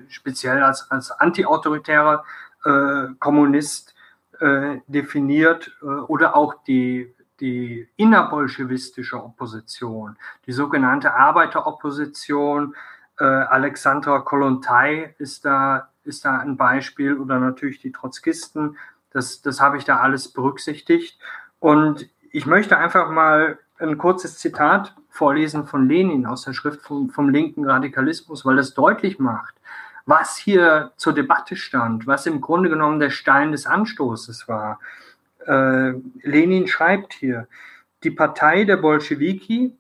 speziell als, als antiautoritärer äh, Kommunist äh, definiert, äh, oder auch die, die innerbolschewistische Opposition, die sogenannte Arbeiteropposition. Äh, Alexandra Kolontai ist da ist da ein Beispiel oder natürlich die Trotzkisten. Das, das habe ich da alles berücksichtigt. Und ich möchte einfach mal ein kurzes Zitat vorlesen von Lenin aus der Schrift vom, vom linken Radikalismus, weil das deutlich macht, was hier zur Debatte stand, was im Grunde genommen der Stein des Anstoßes war. Äh, Lenin schreibt hier, die Partei der Bolschewiki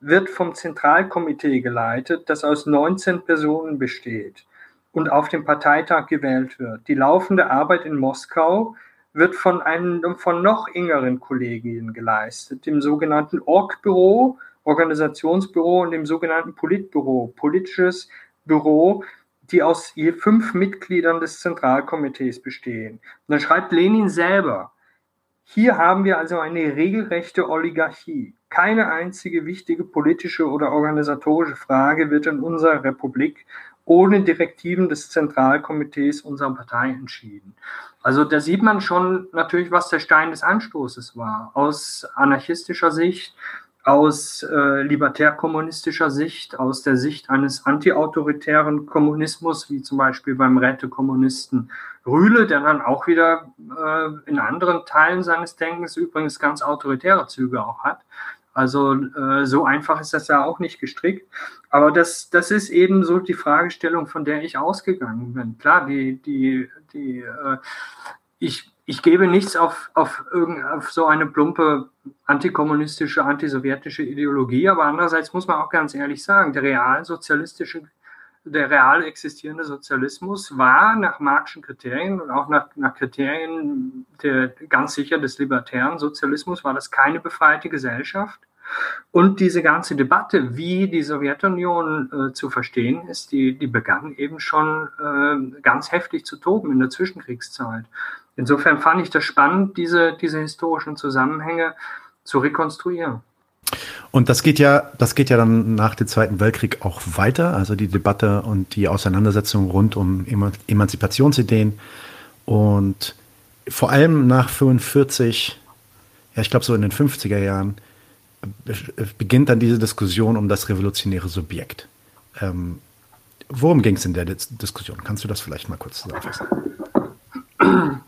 wird vom Zentralkomitee geleitet, das aus 19 Personen besteht und auf dem Parteitag gewählt wird. Die laufende Arbeit in Moskau wird von einem von noch engeren Kollegien geleistet, dem sogenannten Org-Büro, Organisationsbüro und dem sogenannten Politbüro, politisches Büro, die aus je fünf Mitgliedern des Zentralkomitees bestehen. Und dann schreibt Lenin selber, hier haben wir also eine regelrechte Oligarchie. Keine einzige wichtige politische oder organisatorische Frage wird in unserer Republik ohne Direktiven des Zentralkomitees unserer Partei entschieden. Also da sieht man schon natürlich, was der Stein des Anstoßes war. Aus anarchistischer Sicht, aus äh, libertär-kommunistischer Sicht, aus der Sicht eines antiautoritären Kommunismus, wie zum Beispiel beim Rätekommunisten Rühle, der dann auch wieder äh, in anderen Teilen seines Denkens übrigens ganz autoritäre Züge auch hat. Also äh, so einfach ist das ja auch nicht gestrickt. Aber das, das ist eben so die Fragestellung, von der ich ausgegangen bin. Klar, die, die, die, äh, ich, ich gebe nichts auf, auf, irgend, auf so eine plumpe antikommunistische, antisowjetische Ideologie, aber andererseits muss man auch ganz ehrlich sagen, der realsozialistische der real existierende Sozialismus war nach Marxischen Kriterien und auch nach, nach Kriterien der, ganz sicher des libertären Sozialismus, war das keine befreite Gesellschaft, Und diese ganze Debatte, wie die Sowjetunion äh, zu verstehen ist, die, die begann eben schon äh, ganz heftig zu toben in der Zwischenkriegszeit. Insofern fand ich das spannend, diese, diese historischen Zusammenhänge zu rekonstruieren. Und das geht ja, das geht ja dann nach dem Zweiten Weltkrieg auch weiter, also die Debatte und die Auseinandersetzung rund um Emanzipationsideen und vor allem nach 45, ja, ich glaube so in den 50er Jahren, beginnt dann diese Diskussion um das revolutionäre Subjekt. Ähm, worum ging es in der Diskussion? Kannst du das vielleicht mal kurz zusammenfassen?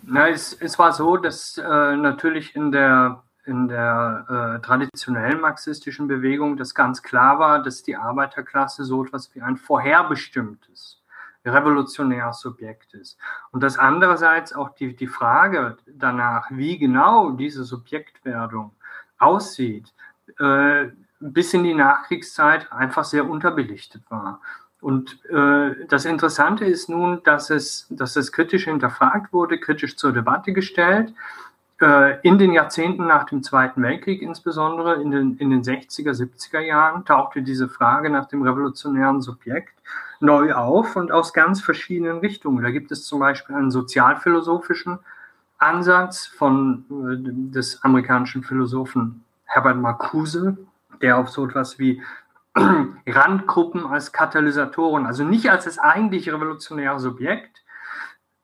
Na, es, es war so, dass äh, natürlich in der in der äh, traditionellen marxistischen Bewegung das ganz klar war, dass die Arbeiterklasse so etwas wie ein vorherbestimmtes, revolutionäres Subjekt ist. Und dass andererseits auch die, die Frage danach, wie genau diese Subjektwerdung aussieht, äh, bis in die Nachkriegszeit einfach sehr unterbelichtet war. Und äh, das Interessante ist nun, dass es, dass es kritisch hinterfragt wurde, kritisch zur Debatte gestellt in den Jahrzehnten nach dem Zweiten Weltkrieg insbesondere, in den, in den 60er, 70er Jahren, tauchte diese Frage nach dem revolutionären Subjekt neu auf und aus ganz verschiedenen Richtungen. Da gibt es zum Beispiel einen sozialphilosophischen Ansatz von, äh, des amerikanischen Philosophen Herbert Marcuse, der auf so etwas wie (clears throat) Randgruppen als Katalysatoren, also nicht als das eigentlich revolutionäre Subjekt, äh,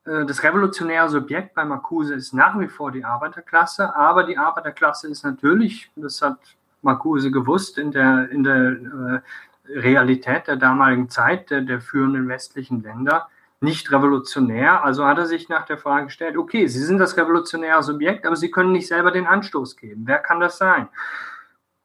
das revolutionäre Subjekt bei Marcuse ist nach wie vor die Arbeiterklasse, aber die Arbeiterklasse ist natürlich, das hat Marcuse gewusst, in der, in der äh, Realität der damaligen Zeit der, der führenden westlichen Länder nicht revolutionär. Also hat er sich nach der Frage gestellt, okay, Sie sind das revolutionäre Subjekt, aber Sie können nicht selber den Anstoß geben. Wer kann das sein?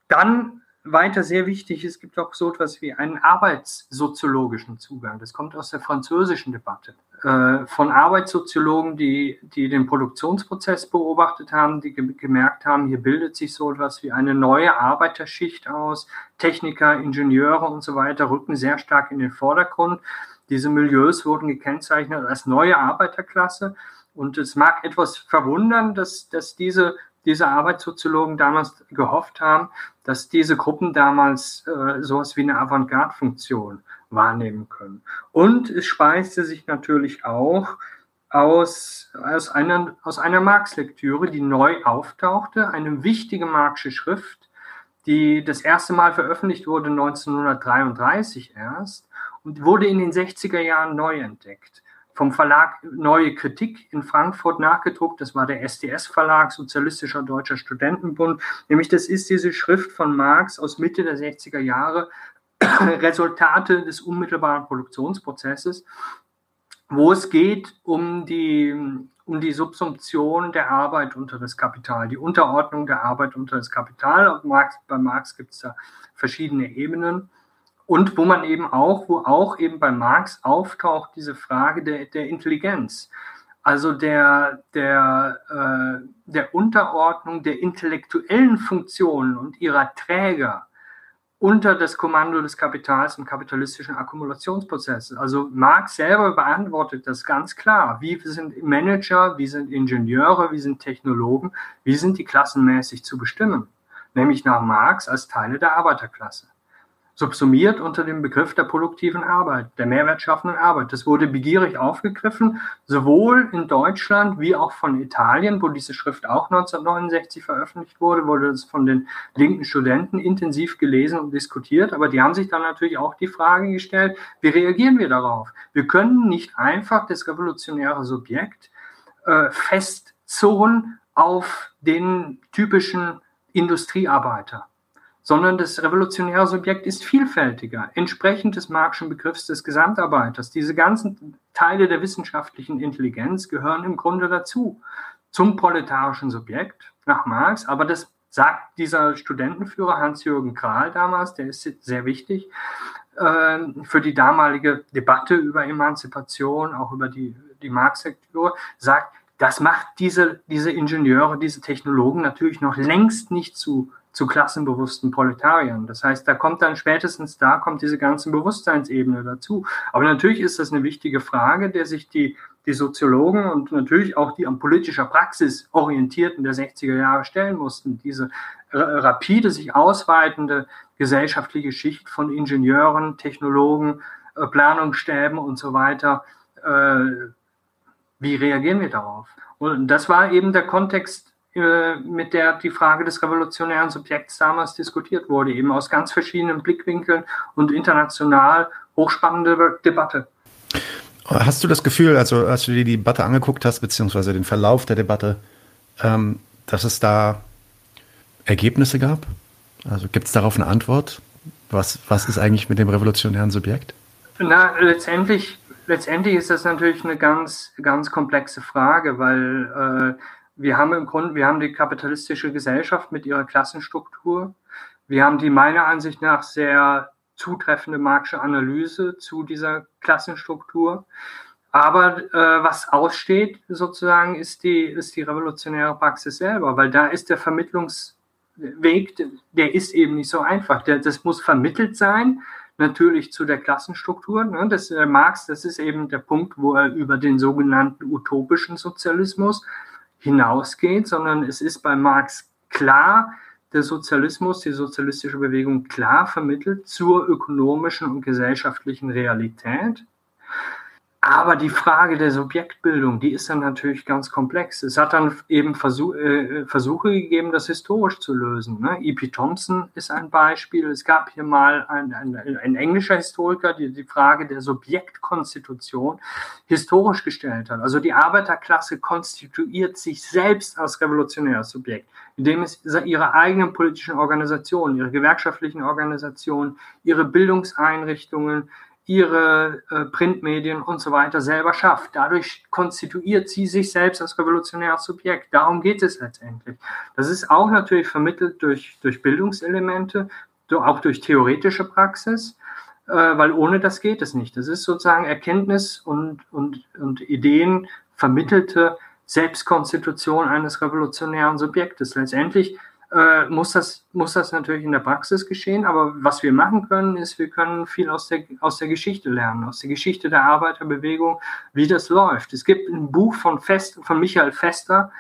Dann weiter sehr wichtig, es gibt auch so etwas wie einen arbeitssoziologischen Zugang. Das kommt aus der französischen Debatte. Äh, von Arbeitssoziologen, die, die den Produktionsprozess beobachtet haben, die gemerkt haben, hier bildet sich so etwas wie eine neue Arbeiterschicht aus. Techniker, Ingenieure und so weiter rücken sehr stark in den Vordergrund. Diese Milieus wurden gekennzeichnet als neue Arbeiterklasse. Und es mag etwas verwundern, dass, dass diese diese Arbeitssoziologen damals gehofft haben, dass diese Gruppen damals äh, sowas wie eine Avantgarde-Funktion wahrnehmen können. Und es speiste sich natürlich auch aus, aus einer, aus einer Marx-Lektüre, die neu auftauchte, eine wichtige Marxische Schrift, die das erste Mal veröffentlicht wurde 1933 erst und wurde in den 60er Jahren neu entdeckt vom Verlag Neue Kritik in Frankfurt nachgedruckt. Das war der SDS-Verlag, Sozialistischer Deutscher Studentenbund. Nämlich das ist diese Schrift von Marx aus Mitte der 60er Jahre, (clears throat) Resultate des unmittelbaren Produktionsprozesses, wo es geht um die, um die Subsumption der Arbeit unter das Kapital, die Unterordnung der Arbeit unter das Kapital. Marx, bei Marx gibt es da verschiedene Ebenen und wo man eben auch, wo auch eben bei Marx auftaucht, diese Frage der, der Intelligenz. Also der, der, äh, der Unterordnung der intellektuellen Funktionen und ihrer Träger unter das Kommando des Kapitals im kapitalistischen Akkumulationsprozess. Also Marx selber beantwortet das ganz klar. Wie sind Manager, wie sind Ingenieure, wie sind Technologen, wie sind die klassenmäßig zu bestimmen? Nämlich nach Marx als Teile der Arbeiterklasse subsumiert unter dem Begriff der produktiven Arbeit, der mehrwertschaffenden Arbeit. Das wurde begierig aufgegriffen, sowohl in Deutschland wie auch von Italien, wo diese Schrift auch 1969 veröffentlicht wurde, wurde es von den linken Studenten intensiv gelesen und diskutiert. Aber die haben sich dann natürlich auch die Frage gestellt, wie reagieren wir darauf? Wir können nicht einfach das revolutionäre Subjekt äh, festzurren auf den typischen Industriearbeiter sondern das revolutionäre Subjekt ist vielfältiger, entsprechend des Marxischen Begriffs des Gesamtarbeiters. Diese ganzen Teile der wissenschaftlichen Intelligenz gehören im Grunde dazu, zum proletarischen Subjekt nach Marx, aber das sagt dieser Studentenführer Hans-Jürgen Krahl damals, der ist sehr wichtig äh, für die damalige Debatte über Emanzipation, auch über die, die Marx-Lektüre, sagt, das macht diese, diese Ingenieure, diese Technologen natürlich noch längst nicht zu zu klassenbewussten Proletariern. Das heißt, da kommt dann spätestens da kommt diese ganze Bewusstseinsebene dazu. Aber natürlich ist das eine wichtige Frage, der sich die, die Soziologen und natürlich auch die an politischer Praxis orientierten der 60er Jahre stellen mussten. Diese rapide sich ausweitende gesellschaftliche Schicht von Ingenieuren, Technologen, äh, Planungsstäben und so weiter. Äh, wie reagieren wir darauf? Und das war eben der Kontext, mit der die Frage des revolutionären Subjekts damals diskutiert wurde, eben aus ganz verschiedenen Blickwinkeln und international hochspannende Debatte. Hast du das Gefühl, also als du dir die Debatte angeguckt hast, beziehungsweise den Verlauf der Debatte, ähm, dass es da Ergebnisse gab? Also gibt es darauf eine Antwort? Was, was ist eigentlich mit dem revolutionären Subjekt? Na, letztendlich, letztendlich ist das natürlich eine ganz, ganz komplexe Frage, weil äh, wir haben im Grunde, wir haben die kapitalistische Gesellschaft mit ihrer Klassenstruktur. Wir haben die meiner Ansicht nach sehr zutreffende Marxische Analyse zu dieser Klassenstruktur. Aber äh, was aussteht sozusagen ist die, ist die revolutionäre Praxis selber, weil da ist der Vermittlungsweg, der ist eben nicht so einfach. Der, das muss vermittelt sein, natürlich zu der Klassenstruktur. Ne? Das, äh, Marx, das ist eben der Punkt, wo er über den sogenannten utopischen Sozialismus hinausgeht, sondern es ist bei Marx klar, der Sozialismus, die sozialistische Bewegung klar vermittelt zur ökonomischen und gesellschaftlichen Realität. Aber die Frage der Subjektbildung, die ist dann natürlich ganz komplex. Es hat dann eben Versuch, äh, Versuche gegeben, das historisch zu lösen. Ne? E.P. Thompson ist ein Beispiel. Es gab hier mal ein, ein, ein englischer Historiker, der die Frage der Subjektkonstitution historisch gestellt hat. Also die Arbeiterklasse konstituiert sich selbst als revolutionäres Subjekt, indem es ihre eigenen politischen Organisationen, ihre gewerkschaftlichen Organisationen, ihre Bildungseinrichtungen, ihre äh, Printmedien und so weiter selber schafft. Dadurch konstituiert sie sich selbst als revolutionäres Subjekt. Darum geht es letztendlich. Das ist auch natürlich vermittelt durch, durch Bildungselemente, auch durch theoretische Praxis, äh, weil ohne das geht es nicht. Das ist sozusagen Erkenntnis und, und, und Ideen vermittelte Selbstkonstitution eines revolutionären Subjektes. Letztendlich äh, muss, das, muss das natürlich in der Praxis geschehen. Aber was wir machen können, ist, wir können viel aus der, aus der Geschichte lernen, aus der Geschichte der Arbeiterbewegung, wie das läuft. Es gibt ein Buch von, Fest, von Michael Fester,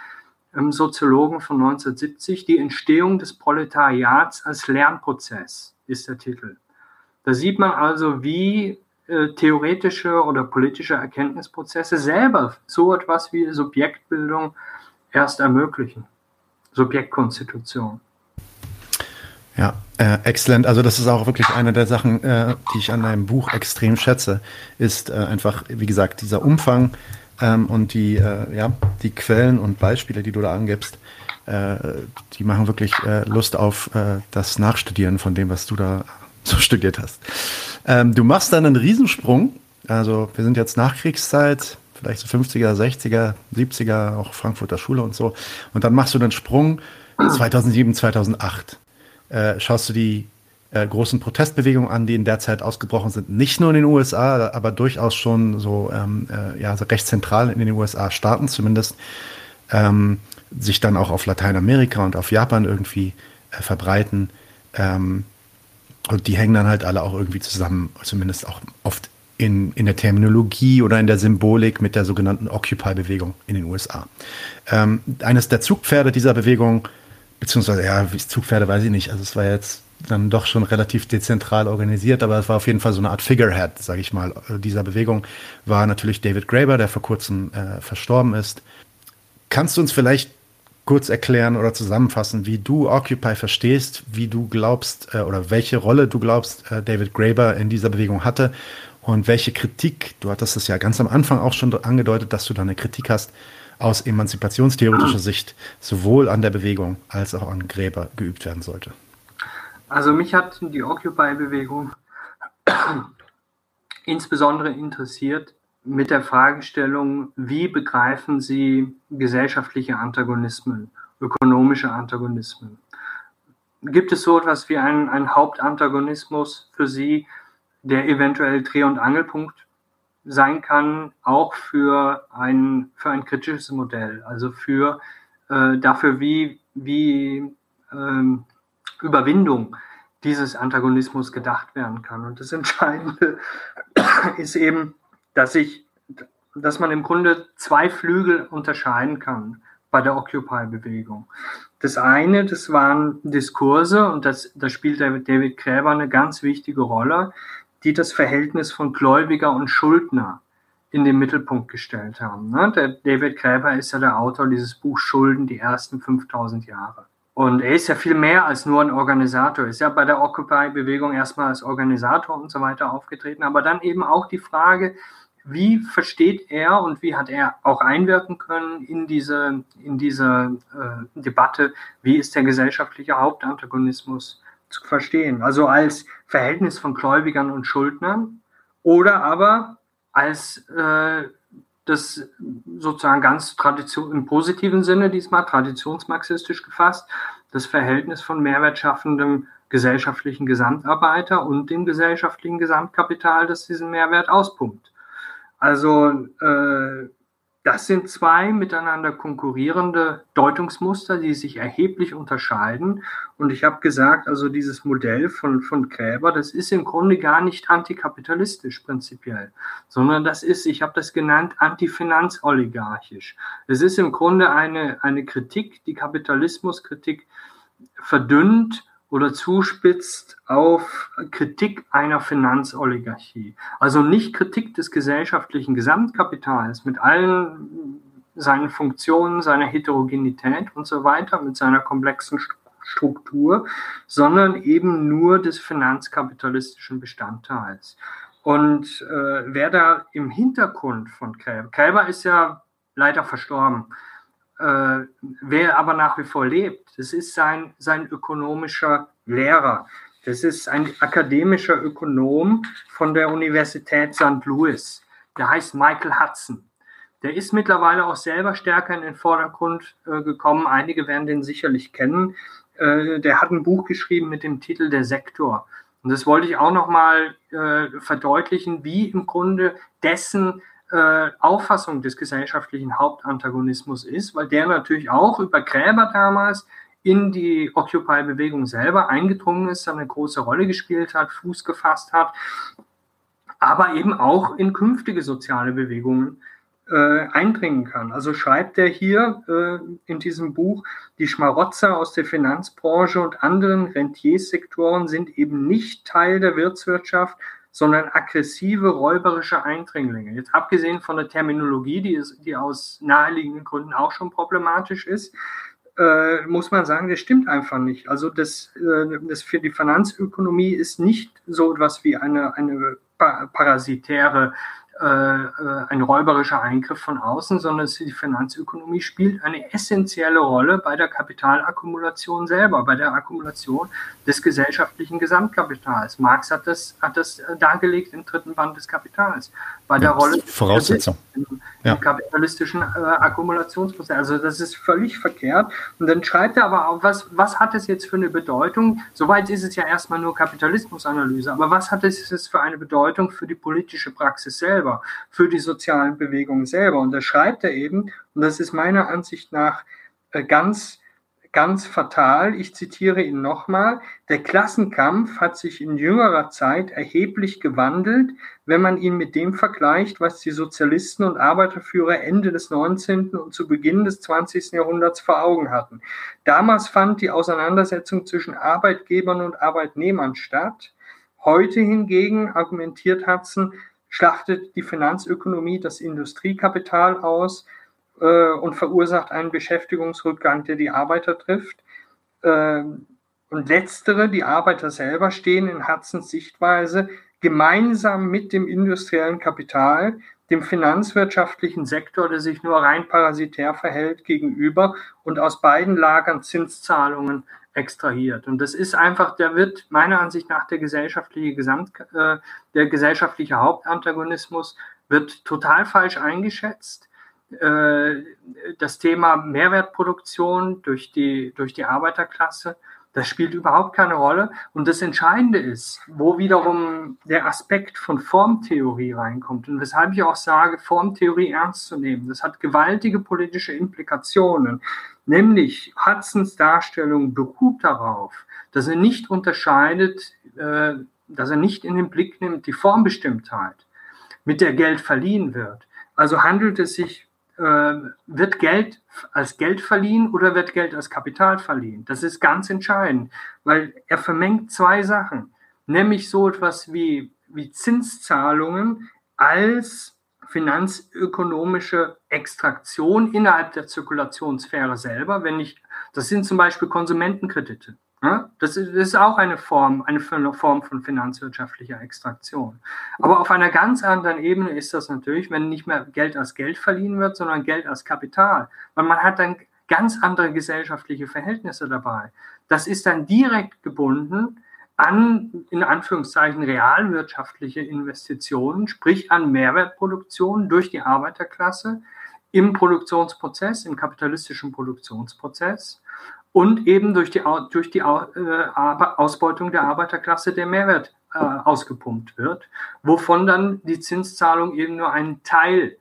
einem Soziologen von 1970, Die Entstehung des Proletariats als Lernprozess ist der Titel. Da sieht man also, wie äh, theoretische oder politische Erkenntnisprozesse selber so etwas wie Subjektbildung erst ermöglichen. Subjektkonstitution. Ja, äh, exzellent. Also das ist auch wirklich eine der Sachen, äh, die ich an deinem Buch extrem schätze, ist äh, einfach, wie gesagt, dieser Umfang ähm, und die, äh, ja, die Quellen und Beispiele, die du da angibst, äh, die machen wirklich äh, Lust auf das Nachstudieren von dem, was du da so studiert hast. Ähm, du machst dann einen Riesensprung. Also wir sind jetzt Nachkriegszeit, vielleicht so 50er, 60er, 70er, auch Frankfurter Schule und so. Und dann machst du den Sprung 2007, 2008. Äh, schaust du die äh, großen Protestbewegungen an, die in der Zeit ausgebrochen sind, nicht nur in den USA, aber durchaus schon so, ähm, äh, ja, so recht zentral in den USA starten zumindest, ähm, sich dann auch auf Lateinamerika und auf Japan irgendwie äh, verbreiten. Ähm, und die hängen dann halt alle auch irgendwie zusammen, zumindest auch oft in, in der Terminologie oder in der Symbolik mit der sogenannten Occupy-Bewegung in den USA. Ähm, eines der Zugpferde dieser Bewegung, beziehungsweise, ja, Zugpferde weiß ich nicht, also es war jetzt dann doch schon relativ dezentral organisiert, aber es war auf jeden Fall so eine Art Figurehead, sage ich mal, dieser Bewegung, war natürlich David Graeber, der vor kurzem äh, verstorben ist. Kannst du uns vielleicht kurz erklären oder zusammenfassen, wie du Occupy verstehst, wie du glaubst äh, oder welche Rolle du glaubst, äh, David Graeber in dieser Bewegung hatte und welche Kritik, du hattest es ja ganz am Anfang auch schon angedeutet, dass du da eine Kritik hast, aus emanzipationstheoretischer Sicht sowohl an der Bewegung als auch an Gräber geübt werden sollte? Also mich hat die Occupy-Bewegung (clears throat) insbesondere interessiert mit der Fragestellung, wie begreifen Sie gesellschaftliche Antagonismen, ökonomische Antagonismen? Gibt es so etwas wie einen, einen Hauptantagonismus für Sie, der eventuell Dreh- und Angelpunkt sein kann, auch für ein, für ein kritisches Modell, also für äh, dafür, wie, wie ähm, Überwindung dieses Antagonismus gedacht werden kann. Und das Entscheidende (coughs) ist eben, dass ich dass man im Grunde zwei Flügel unterscheiden kann bei der Occupy-Bewegung. Das eine, das waren Diskurse und das, da spielt David Gräber eine ganz wichtige Rolle, die das Verhältnis von Gläubiger und Schuldner in den Mittelpunkt gestellt haben. Ne? Der David Gräber ist ja der Autor dieses Buchs Schulden, die ersten 5000 Jahre. Und er ist ja viel mehr als nur ein Organisator. Er ist ja bei der Occupy-Bewegung erstmal als Organisator und so weiter aufgetreten, aber dann eben auch die Frage, wie versteht er und wie hat er auch einwirken können in diese, in diese äh, Debatte, wie ist der gesellschaftliche Hauptantagonismus zu verstehen? Also als Verhältnis von Gläubigern und Schuldnern oder aber als äh, das sozusagen ganz tradition, im positiven Sinne diesmal traditionsmarxistisch gefasst, das Verhältnis von mehrwertschaffendem gesellschaftlichen Gesamtarbeiter und dem gesellschaftlichen Gesamtkapital, das diesen Mehrwert auspumpt. Also äh, das sind zwei miteinander konkurrierende Deutungsmuster, die sich erheblich unterscheiden. Und ich habe gesagt, also dieses Modell von, von Gräber, das ist im Grunde gar nicht antikapitalistisch prinzipiell, sondern das ist, ich habe das genannt, antifinanzoligarchisch. Es ist im Grunde eine, eine Kritik, die Kapitalismuskritik verdünnt oder zuspitzt auf Kritik einer Finanzoligarchie. Also nicht Kritik des gesellschaftlichen Gesamtkapitals mit allen seinen Funktionen, seiner Heterogenität und so weiter, mit seiner komplexen Struktur, sondern eben nur des finanzkapitalistischen Bestandteils. Und äh, wer da im Hintergrund von Kräber, Kräber ist ja leider verstorben, äh, wer aber nach wie vor lebt, das ist sein, sein ökonomischer Lehrer. Das ist ein akademischer Ökonom von der Universität St. Louis. Der heißt Michael Hudson. Der ist mittlerweile auch selber stärker in den Vordergrund äh, gekommen. Einige werden den sicherlich kennen. Äh, der hat ein Buch geschrieben mit dem Titel Der Sektor. Und das wollte ich auch nochmal äh, verdeutlichen, wie im Grunde dessen äh, Auffassung des gesellschaftlichen Hauptantagonismus ist, weil der natürlich auch über Gräber damals in die Occupy-Bewegung selber eingedrungen ist, eine große Rolle gespielt hat, Fuß gefasst hat, aber eben auch in künftige soziale Bewegungen äh, eindringen kann. Also schreibt er hier äh, in diesem Buch, die Schmarotzer aus der Finanzbranche und anderen Rentiersektoren sind eben nicht Teil der Wirtswirtschaft, sondern aggressive räuberische Eindringlinge. Jetzt abgesehen von der Terminologie, die, ist, die aus naheliegenden Gründen auch schon problematisch ist, äh, muss man sagen, das stimmt einfach nicht. Also das, äh, das für die Finanzökonomie ist nicht so etwas wie eine, eine parasitäre ein räuberischer Eingriff von außen, sondern die Finanzökonomie spielt eine essentielle Rolle bei der Kapitalakkumulation selber, bei der Akkumulation des gesellschaftlichen Gesamtkapitals. Marx hat das, hat das äh, dargelegt im dritten Band des Kapitals, bei der ja, Rolle Voraussetzung. Im, im ja. kapitalistischen äh, Akkumulationsprozess. Also das ist völlig verkehrt. Und dann schreibt er aber auch, was, was hat es jetzt für eine Bedeutung? Soweit ist es ja erstmal nur Kapitalismusanalyse, aber was hat es jetzt für eine Bedeutung für die politische Praxis selber? Selber, für die sozialen Bewegungen selber. Und da schreibt er eben, und das ist meiner Ansicht nach äh, ganz, ganz fatal, ich zitiere ihn nochmal, der Klassenkampf hat sich in jüngerer Zeit erheblich gewandelt, wenn man ihn mit dem vergleicht, was die Sozialisten und Arbeiterführer Ende des 19. und zu Beginn des 20. Jahrhunderts vor Augen hatten. Damals fand die Auseinandersetzung zwischen Arbeitgebern und Arbeitnehmern statt. Heute hingegen, argumentiert Hudson, schlachtet die Finanzökonomie das Industriekapital aus äh, und verursacht einen Beschäftigungsrückgang, der die Arbeiter trifft. Äh, und letztere, die Arbeiter selber, stehen in Hudsons Sichtweise gemeinsam mit dem industriellen Kapital, dem finanzwirtschaftlichen Sektor, der sich nur rein parasitär verhält, gegenüber und aus beiden Lagern Zinszahlungen extrahiert. Und das ist einfach, der wird meiner Ansicht nach der gesellschaftliche Gesamt, äh, der gesellschaftliche Hauptantagonismus wird total falsch eingeschätzt. Äh, das Thema Mehrwertproduktion durch die, durch die Arbeiterklasse das spielt überhaupt keine Rolle. Und das Entscheidende ist, wo wiederum der Aspekt von Formtheorie reinkommt und weshalb ich auch sage, Formtheorie ernst zu nehmen. Das hat gewaltige politische Implikationen. Nämlich Hudsons Darstellung beruht darauf, dass er nicht unterscheidet, äh, dass er nicht in den Blick nimmt die Formbestimmtheit, mit der Geld verliehen wird. Also handelt es sich, wird Geld als Geld verliehen oder wird Geld als Kapital verliehen? Das ist ganz entscheidend, weil er vermengt zwei Sachen, nämlich so etwas wie, wie Zinszahlungen als finanzökonomische Extraktion innerhalb der Zirkulationssphäre selber, wenn ich, das sind zum Beispiel Konsumentenkredite. Ist, das ist auch eine Form, eine Form von finanzwirtschaftlicher Extraktion. Aber auf einer ganz anderen Ebene ist das natürlich, wenn nicht mehr Geld als Geld verliehen wird, sondern Geld als Kapital. Weil man hat dann ganz andere gesellschaftliche Verhältnisse dabei. Das ist dann direkt gebunden an, in Anführungszeichen, realwirtschaftliche Investitionen, sprich an Mehrwertproduktion durch die Arbeiterklasse im Produktionsprozess, im kapitalistischen Produktionsprozess und eben durch die, durch die äh, Ausbeutung der Arbeiterklasse der Mehrwert äh, ausgepumpt wird, wovon dann die Zinszahlung eben nur einen Teil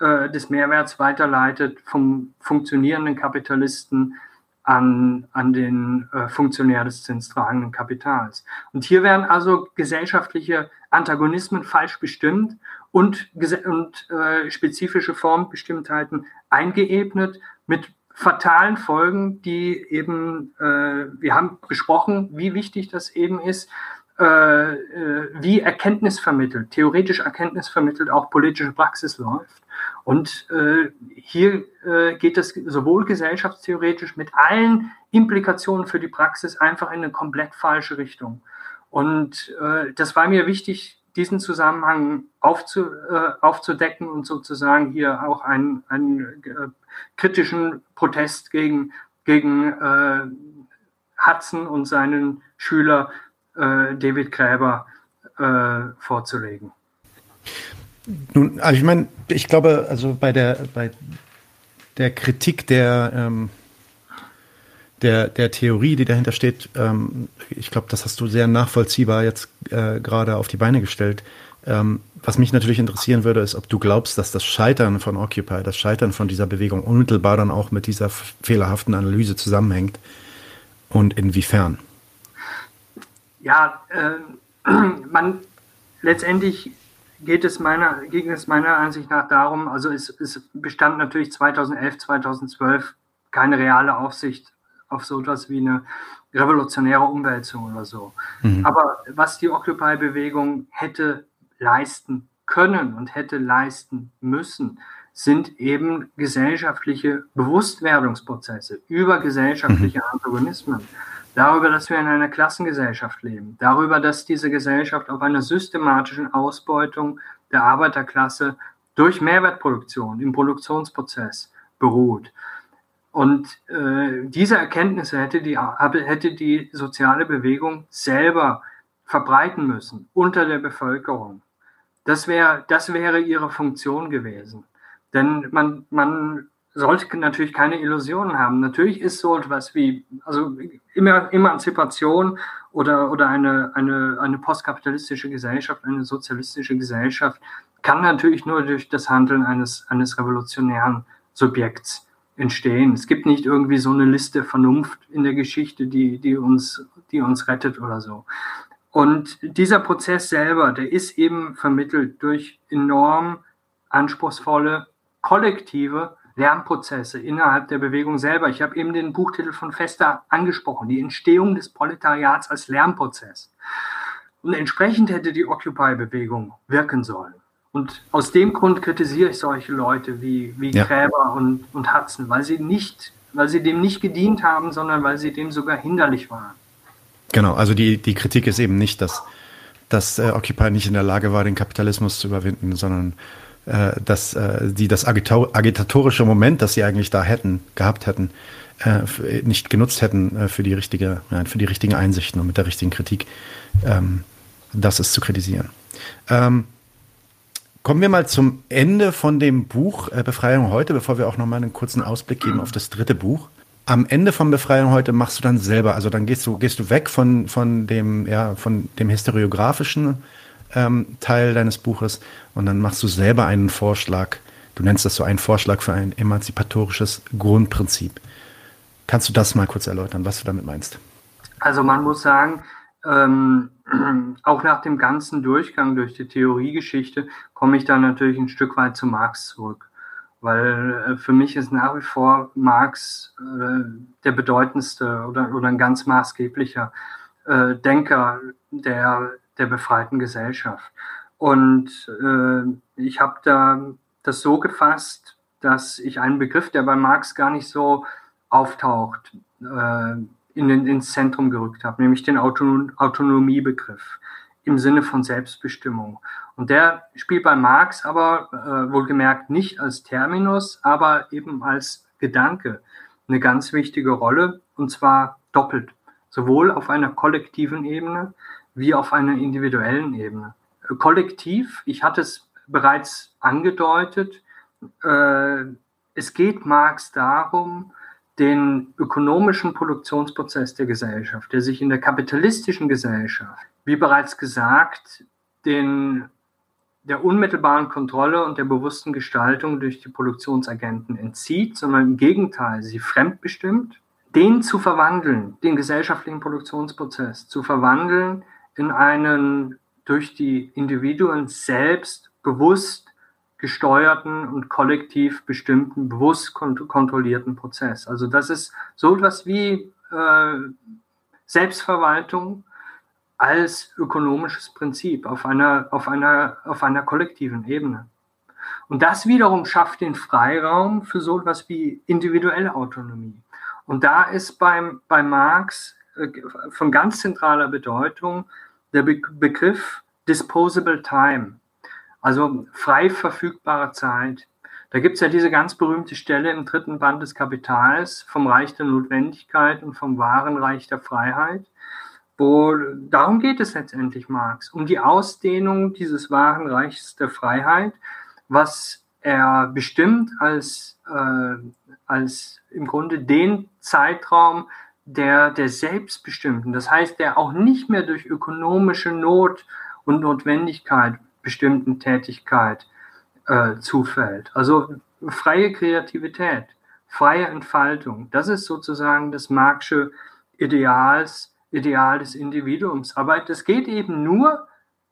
äh, des Mehrwerts weiterleitet vom funktionierenden Kapitalisten an, an den Funktionär des zinstragenden Kapitals. Und hier werden also gesellschaftliche Antagonismen falsch bestimmt und, und äh, spezifische Formbestimmtheiten eingeebnet mit fatalen Folgen, die eben, äh, wir haben besprochen, wie wichtig das eben ist, äh, äh, wie Erkenntnis vermittelt, theoretisch Erkenntnis vermittelt auch politische Praxis läuft. Und äh, hier äh, geht es sowohl gesellschaftstheoretisch mit allen Implikationen für die Praxis einfach in eine komplett falsche Richtung. Und äh, das war mir wichtig, diesen Zusammenhang aufzu, äh, aufzudecken und sozusagen hier auch einen, einen äh, kritischen Protest gegen, gegen äh, Hudson und seinen Schüler äh, David Gräber äh, vorzulegen. Nun, also ich meine, ich glaube, also bei der, bei der Kritik der, ähm, der, der Theorie, die dahinter steht, ähm, ich glaube, das hast du sehr nachvollziehbar jetzt äh, gerade auf die Beine gestellt. Ähm, was mich natürlich interessieren würde, ist, ob du glaubst, dass das Scheitern von Occupy, das Scheitern von dieser Bewegung unmittelbar dann auch mit dieser fehlerhaften Analyse zusammenhängt und inwiefern. Ja, äh, (clears throat) man letztendlich geht es meiner, ging es meiner Ansicht nach darum, also es, es bestand natürlich 2011, 2012 keine reale Aufsicht auf so etwas wie eine revolutionäre Umwälzung oder so. Mhm. Aber was die Occupy-Bewegung hätte leisten können und hätte leisten müssen, sind eben gesellschaftliche Bewusstwerdungsprozesse über gesellschaftliche mhm. Antagonismen darüber, dass wir in einer Klassengesellschaft leben, darüber, dass diese Gesellschaft auf einer systematischen Ausbeutung der Arbeiterklasse durch Mehrwertproduktion im Produktionsprozess beruht. Und äh, diese Erkenntnisse hätte die, hätte die soziale Bewegung selber verbreiten müssen unter der Bevölkerung. Das, wär, das wäre ihre Funktion gewesen. Denn man, man sollte natürlich keine Illusionen haben. Natürlich ist so etwas wie, also Emanzipation oder, oder eine, eine, eine postkapitalistische Gesellschaft, eine sozialistische Gesellschaft, kann natürlich nur durch das Handeln eines, eines revolutionären Subjekts entstehen. Es gibt nicht irgendwie so eine Liste Vernunft in der Geschichte, die, die, uns, die uns rettet oder so. Und dieser Prozess selber, der ist eben vermittelt durch enorm anspruchsvolle kollektive Lernprozesse innerhalb der Bewegung selber. Ich habe eben den Buchtitel von Fester angesprochen, die Entstehung des Proletariats als Lernprozess. Und entsprechend hätte die Occupy-Bewegung wirken sollen. Und aus dem Grund kritisiere ich solche Leute wie, wie ja. Gräber und, und Hudson, weil sie nicht, weil sie dem nicht gedient haben, sondern weil sie dem sogar hinderlich waren. Genau, also die, die Kritik ist eben nicht, dass, dass äh, Occupy nicht in der Lage war, den Kapitalismus zu überwinden, sondern äh, dass äh, die das agitatorische Moment, das sie eigentlich da hätten, gehabt hätten, äh, nicht genutzt hätten äh, für die richtige, ja, für die richtigen Einsichten und mit der richtigen Kritik. Ähm, das ist zu kritisieren. Ähm, kommen wir mal zum Ende von dem Buch äh, Befreiung heute, bevor wir auch noch mal einen kurzen Ausblick geben auf das dritte Buch. Am Ende von Befreiung heute machst du dann selber, also dann gehst du, gehst du weg von, von dem, ja, von dem historiografischen ähm, Teil deines Buches und dann machst du selber einen Vorschlag. Du nennst das so einen Vorschlag für ein emanzipatorisches Grundprinzip. Kannst du das mal kurz erläutern, was du damit meinst? Also man muss sagen, ähm, (clears throat) auch nach dem ganzen Durchgang durch die Theoriegeschichte komme ich dann natürlich ein Stück weit zu Marx zurück. Weil äh, für mich ist nach wie vor Marx äh, der bedeutendste oder, oder ein ganz maßgeblicher äh, Denker der, der befreiten Gesellschaft. Und äh, ich habe da das so gefasst, dass ich einen Begriff, der bei Marx gar nicht so auftaucht, äh, in den, ins Zentrum gerückt habe, nämlich den Autonom Autonomiebegriff im Sinne von Selbstbestimmung. Und der spielt bei Marx aber äh, wohlgemerkt nicht als Terminus, aber eben als Gedanke eine ganz wichtige Rolle und zwar doppelt, sowohl auf einer kollektiven Ebene wie auf einer individuellen Ebene. Kollektiv, ich hatte es bereits angedeutet, äh, es geht Marx darum, den ökonomischen Produktionsprozess der Gesellschaft, der sich in der kapitalistischen Gesellschaft, wie bereits gesagt, den, der unmittelbaren Kontrolle und der bewussten Gestaltung durch die Produktionsagenten entzieht, sondern im Gegenteil sie fremdbestimmt, den zu verwandeln, den gesellschaftlichen Produktionsprozess zu verwandeln in einen durch die Individuen selbst bewusst gesteuerten und kollektiv bestimmten, bewusst kont kontrollierten Prozess. Also das ist so etwas wie äh, Selbstverwaltung als ökonomisches Prinzip auf einer, auf, einer, auf einer kollektiven Ebene. Und das wiederum schafft den Freiraum für so etwas wie individuelle Autonomie. Und da ist beim, bei Marx äh, von ganz zentraler Bedeutung der Be Begriff Disposable Time. Also frei verfügbare Zeit. Da gibt es ja diese ganz berühmte Stelle im dritten Band des Kapitals vom Reich der Notwendigkeit und vom wahren Reich der Freiheit, wo darum geht es letztendlich Marx, um die Ausdehnung dieses wahren Reichs der Freiheit, was er bestimmt als, äh, als im Grunde den Zeitraum der, der Selbstbestimmten, das heißt, der auch nicht mehr durch ökonomische Not und Notwendigkeit bestimmten Tätigkeit äh, zufällt. Also freie Kreativität, freie Entfaltung, das ist sozusagen das Marxische Ideals, Ideal des Individuums. Aber das geht eben nur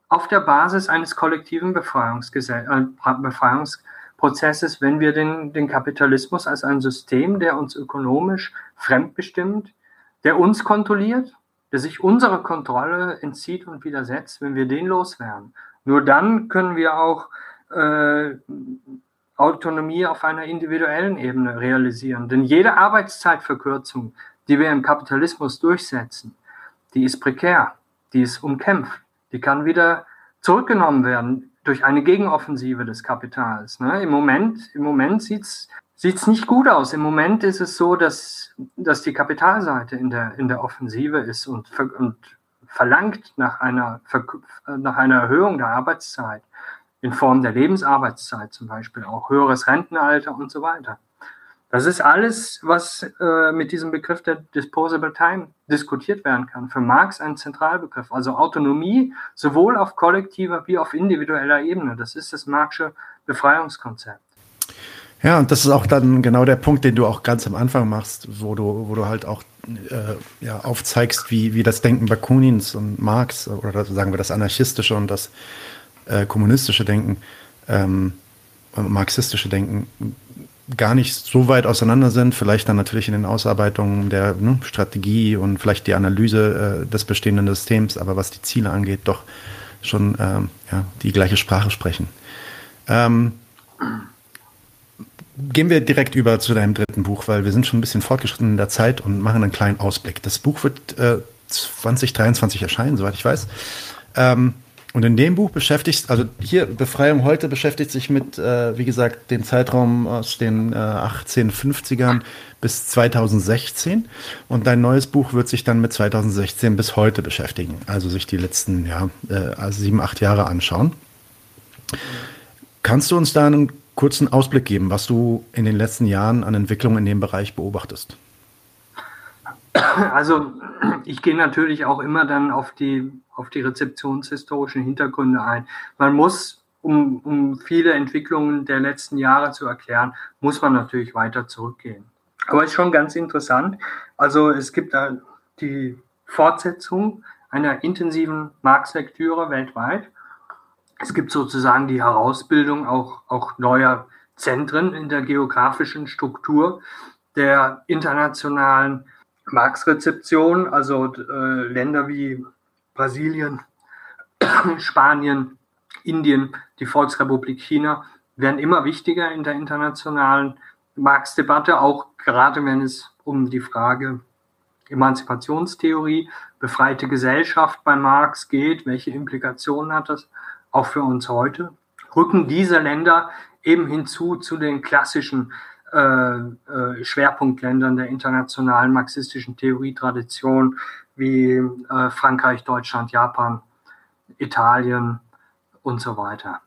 auf der Basis eines kollektiven äh, Befreiungsprozesses, wenn wir den, den Kapitalismus als ein System, der uns ökonomisch fremdbestimmt, der uns kontrolliert, der sich unserer Kontrolle entzieht und widersetzt, wenn wir den loswerden. Nur dann können wir auch äh, Autonomie auf einer individuellen Ebene realisieren. Denn jede Arbeitszeitverkürzung, die wir im Kapitalismus durchsetzen, die ist prekär, die ist umkämpft, die kann wieder zurückgenommen werden durch eine Gegenoffensive des Kapitals. Ne? Im Moment, im Moment sieht es nicht gut aus. Im Moment ist es so, dass, dass die Kapitalseite in der, in der Offensive ist und, und verlangt nach einer, nach einer Erhöhung der Arbeitszeit in Form der Lebensarbeitszeit zum Beispiel, auch höheres Rentenalter und so weiter. Das ist alles, was äh, mit diesem Begriff der Disposable Time diskutiert werden kann. Für Marx ein Zentralbegriff. Also Autonomie sowohl auf kollektiver wie auf individueller Ebene. Das ist das Marxische Befreiungskonzept. Ja, und das ist auch dann genau der Punkt, den du auch ganz am Anfang machst, wo du, wo du halt auch äh, ja, aufzeigst, wie, wie das Denken Bakunins und Marx oder sagen wir das anarchistische und das äh, kommunistische Denken, ähm, marxistische Denken gar nicht so weit auseinander sind, vielleicht dann natürlich in den Ausarbeitungen der ne, Strategie und vielleicht die Analyse äh, des bestehenden Systems, aber was die Ziele angeht, doch schon ähm, ja, die gleiche Sprache sprechen. Ähm, gehen wir direkt über zu deinem dritten Buch, weil wir sind schon ein bisschen fortgeschritten in der Zeit und machen einen kleinen Ausblick. Das Buch wird äh, 2023 erscheinen, soweit ich weiß. Ähm, und in dem Buch beschäftigt, also hier Befreiung heute beschäftigt sich mit, äh, wie gesagt, dem Zeitraum aus den äh, 1850ern bis 2016. Und dein neues Buch wird sich dann mit 2016 bis heute beschäftigen. Also sich die letzten ja, äh, sieben, acht Jahre anschauen. Kannst du uns da einen kurzen Ausblick geben, was du in den letzten Jahren an Entwicklungen in dem Bereich beobachtest? Also ich gehe natürlich auch immer dann auf die, auf die rezeptionshistorischen Hintergründe ein. Man muss, um, um viele Entwicklungen der letzten Jahre zu erklären, muss man natürlich weiter zurückgehen. Aber es ist schon ganz interessant. Also es gibt da die Fortsetzung einer intensiven Marx-Lektüre weltweit. Es gibt sozusagen die Herausbildung auch, auch neuer Zentren in der geografischen Struktur der internationalen Marx-Rezeption, also äh, Länder wie Brasilien, (coughs) Spanien, Indien, die Volksrepublik China werden immer wichtiger in der internationalen Marx-Debatte, auch gerade wenn es um die Frage Emanzipationstheorie, befreite Gesellschaft bei Marx geht, welche Implikationen hat das auch für uns heute, rücken diese Länder eben hinzu zu den klassischen äh, äh, Schwerpunktländern der internationalen marxistischen Theorietradition wie äh, Frankreich, Deutschland, Japan, Italien und so weiter.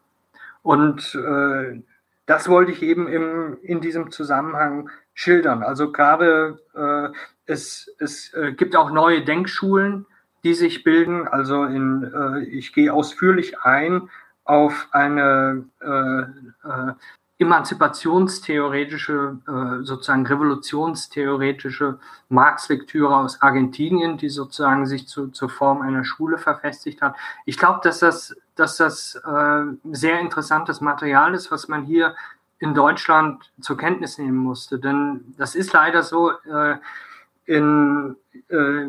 Und äh, das wollte ich eben im, in diesem Zusammenhang schildern. Also gerade äh, es, es äh, gibt auch neue Denkschulen, die sich bilden. Also in, äh, ich gehe ausführlich ein auf eine äh, äh, emanzipationstheoretische, äh, sozusagen revolutionstheoretische Marx-Lektüre aus Argentinien, die sozusagen sich zu, zur Form einer Schule verfestigt hat. Ich glaube, dass das, dass das äh, sehr interessantes Material ist, was man hier in Deutschland zur Kenntnis nehmen musste. Denn das ist leider so, äh, in, äh,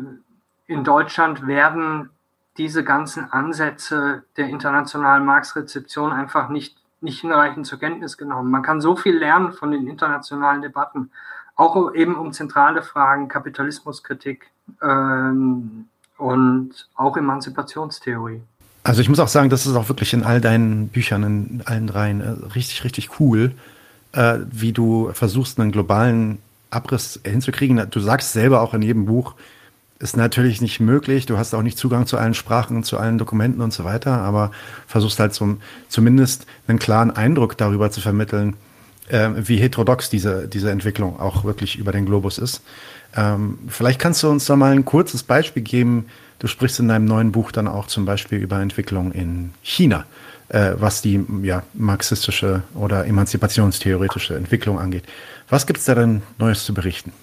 in Deutschland werden diese ganzen Ansätze der internationalen Marx-Rezeption einfach nicht, nicht hinreichend zur Kenntnis genommen. Man kann so viel lernen von den internationalen Debatten, auch eben um zentrale Fragen, Kapitalismuskritik ähm, und auch Emanzipationstheorie. Also ich muss auch sagen, das ist auch wirklich in all deinen Büchern, in allen dreien, äh, richtig, richtig cool, äh, wie du versuchst, einen globalen Abriss hinzukriegen. Du sagst selber auch in jedem Buch, ist natürlich nicht möglich. Du hast auch nicht Zugang zu allen Sprachen und zu allen Dokumenten und so weiter, aber versuchst halt zum, zumindest einen klaren Eindruck darüber zu vermitteln, äh, wie heterodox diese, diese Entwicklung auch wirklich über den Globus ist. Ähm, vielleicht kannst du uns da mal ein kurzes Beispiel geben. Du sprichst in deinem neuen Buch dann auch zum Beispiel über Entwicklung in China, äh, was die ja, marxistische oder emanzipationstheoretische Entwicklung angeht. Was gibt es da denn Neues zu berichten?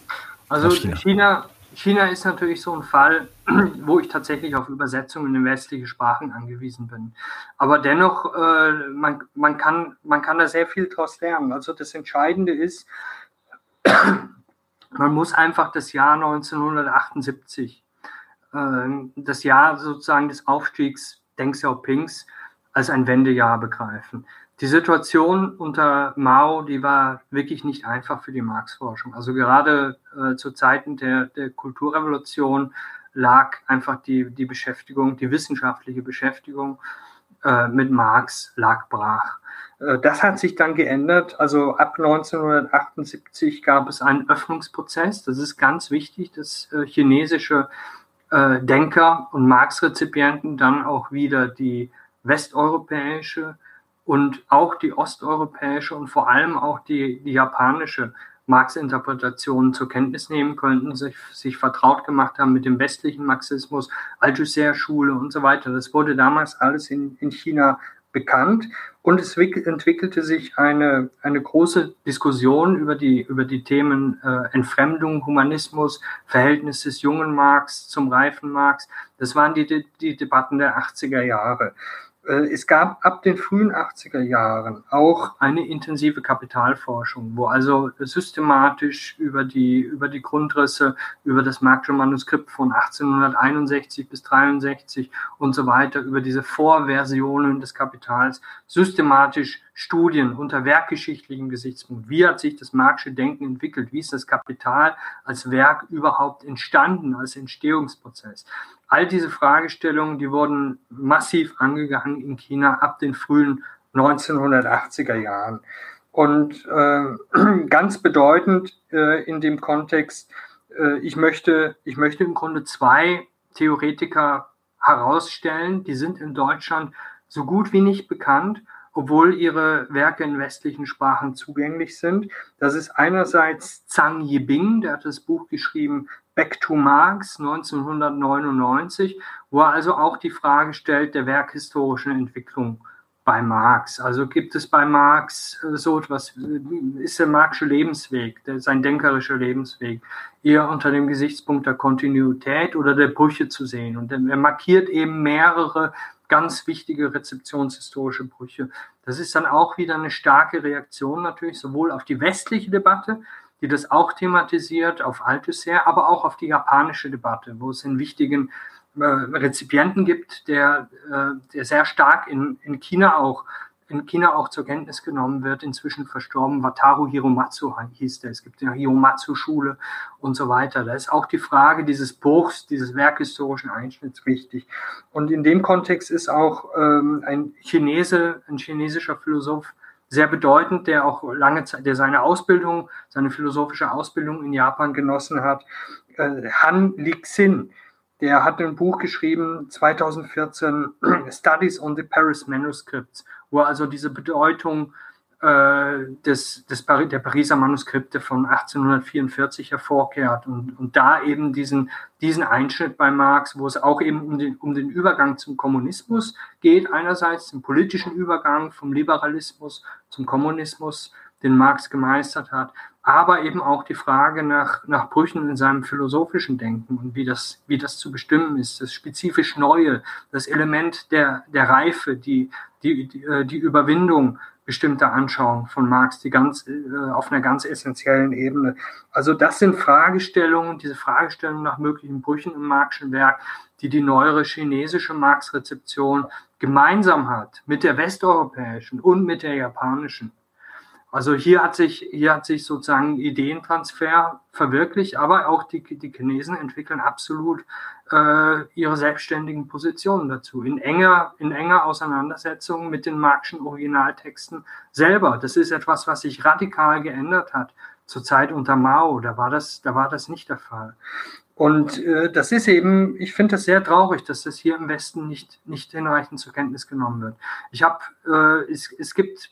Also China? China? China ist natürlich so ein Fall, (clears throat) wo ich tatsächlich auf Übersetzungen in westliche Sprachen angewiesen bin. Aber dennoch, äh, man, man, kann, man kann da sehr viel daraus lernen. Also das Entscheidende ist, (clears throat) man muss einfach das Jahr 1978, äh, das Jahr sozusagen des Aufstiegs Deng Xiaopings, als ein Wendejahr begreifen die Situation unter Mao, die war wirklich nicht einfach für die Marx-Forschung. Also gerade äh, zu Zeiten der, der Kulturrevolution lag einfach die, die Beschäftigung, die wissenschaftliche Beschäftigung äh, mit Marx lag brach. Äh, das hat sich dann geändert. Also ab 1978 gab es einen Öffnungsprozess. Das ist ganz wichtig, dass äh, chinesische äh, Denker und Marx-Rezipienten dann auch wieder die westeuropäische und auch die osteuropäische und vor allem auch die, die japanische Marx-Interpretation zur Kenntnis nehmen könnten, sich, sich vertraut gemacht haben mit dem westlichen Marxismus, Althusser-Schule und so weiter. Das wurde damals alles in, in China bekannt und es entwickelte sich eine, eine große Diskussion über die, über die Themen äh, Entfremdung, Humanismus, Verhältnis des jungen Marx zum reifen Marx. Das waren die, die Debatten der 80er Jahre. Äh, es gab ab den frühen 80er Jahren auch eine intensive Kapitalforschung, wo also systematisch über die, über die Grundrisse, über das Marxische Manuskript von 1861 bis 63 und so weiter, über diese Vorversionen des Kapitals systematisch Studien unter werkgeschichtlichem Gesichtspunkt. Wie hat sich das Marxische Denken entwickelt? Wie ist das Kapital als Werk überhaupt entstanden, als Entstehungsprozess? All diese Fragestellungen, die wurden massiv angegangen in China ab den frühen 1980er Jahren. Und äh, (clears throat) ganz bedeutend äh, in dem Kontext, äh, ich, möchte, ich möchte im Grunde zwei Theoretiker herausstellen, die sind in Deutschland so gut wie nicht bekannt, obwohl ihre Werke in westlichen Sprachen zugänglich sind. Das ist einerseits Zhang Yibing, der hat das Buch geschrieben Back to Marx 1999, wo er also auch die Frage stellt der werkhistorischen Entwicklung bei Marx? Also gibt es bei Marx äh, so etwas, ist der Marxische Lebensweg, der, sein denkerischer Lebensweg, eher unter dem Gesichtspunkt der Kontinuität oder der Brüche zu sehen? Und er markiert eben mehrere ganz wichtige rezeptionshistorische Brüche. Das ist dann auch wieder eine starke Reaktion natürlich sowohl auf die westliche Debatte, die das auch thematisiert, auf Althusser, aber auch auf die japanische Debatte, wo es einen wichtigen äh, Rezipienten gibt, der, äh, der sehr stark in, in China auch in China auch zur Kenntnis genommen wird, inzwischen verstorben, Wataru Hiromatsu hieß der. Es gibt die Hiromatsu-Schule und so weiter. Da ist auch die Frage dieses Bruchs, dieses werkhistorischen Einschnitts wichtig. Und in dem Kontext ist auch ähm, ein Chinese, ein chinesischer Philosoph sehr bedeutend, der auch lange Zeit, der seine Ausbildung, seine philosophische Ausbildung in Japan genossen hat, äh, Han Lixin der hat ein Buch geschrieben, 2014, Studies on the Paris Manuscripts, wo also diese Bedeutung äh, des, des der Pariser Manuskripte von 1844 hervorkehrt und, und da eben diesen, diesen Einschnitt bei Marx, wo es auch eben um den, um den Übergang zum Kommunismus geht, einerseits den politischen Übergang vom Liberalismus zum Kommunismus, den Marx gemeistert hat, aber eben auch die Frage nach, nach Brüchen in seinem philosophischen Denken und wie das, wie das zu bestimmen ist, das spezifisch Neue, das Element der, der Reife, die, die, die, äh, die Überwindung bestimmter Anschauungen von Marx, die ganz, äh, auf einer ganz essentiellen Ebene. Also das sind Fragestellungen, diese Fragestellungen nach möglichen Brüchen im Marxischen Werk, die die neuere chinesische Marx-Rezeption gemeinsam hat mit der westeuropäischen und mit der japanischen. Also hier hat sich, hier hat sich sozusagen Ideentransfer verwirklicht, aber auch die, die Chinesen entwickeln absolut äh, ihre selbstständigen Positionen dazu, in enger, in enger Auseinandersetzung mit den marxischen Originaltexten selber. Das ist etwas, was sich radikal geändert hat zur Zeit unter Mao. Da war das, da war das nicht der Fall. Und äh, das ist eben, ich finde das sehr traurig, dass das hier im Westen nicht, nicht hinreichend zur Kenntnis genommen wird. Ich habe, äh, es, es gibt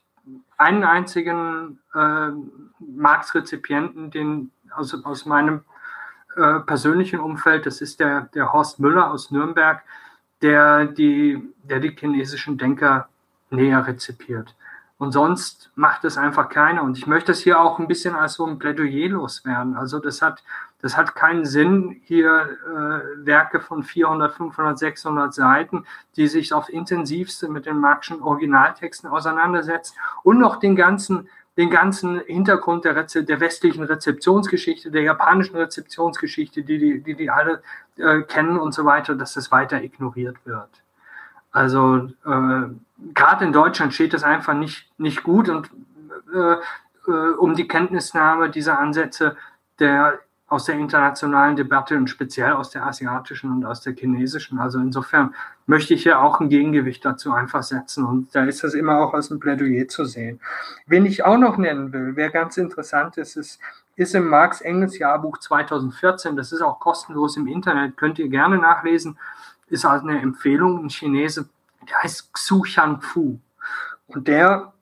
einen einzigen äh, Marktrezipienten, den aus, aus meinem äh, persönlichen Umfeld, das ist der, der Horst Müller aus Nürnberg, der die, der die chinesischen Denker näher rezipiert. Und sonst macht es einfach keiner. Und ich möchte es hier auch ein bisschen als so ein Plädoyer loswerden. Also das hat, das hat keinen Sinn, hier äh, Werke von 400, 500, 600 Seiten, die sich auf intensivste mit den marxischen Originaltexten auseinandersetzen und noch den ganzen, den ganzen Hintergrund der, Reze der westlichen Rezeptionsgeschichte, der japanischen Rezeptionsgeschichte, die die, die, die alle äh, kennen und so weiter, dass das weiter ignoriert wird. Also äh, gerade in Deutschland steht das einfach nicht, nicht gut und äh, äh, um die Kenntnisnahme dieser Ansätze der aus der internationalen Debatte und speziell aus der asiatischen und aus der chinesischen. Also insofern möchte ich hier auch ein Gegengewicht dazu einfach setzen und da ist das immer auch als ein Plädoyer zu sehen. Wen ich auch noch nennen will, wer ganz interessant ist, ist, ist im Marx Engels Jahrbuch 2014, das ist auch kostenlos im Internet, könnt ihr gerne nachlesen, ist halt eine Empfehlung, ein Chinese, der heißt Xu Fu. Und der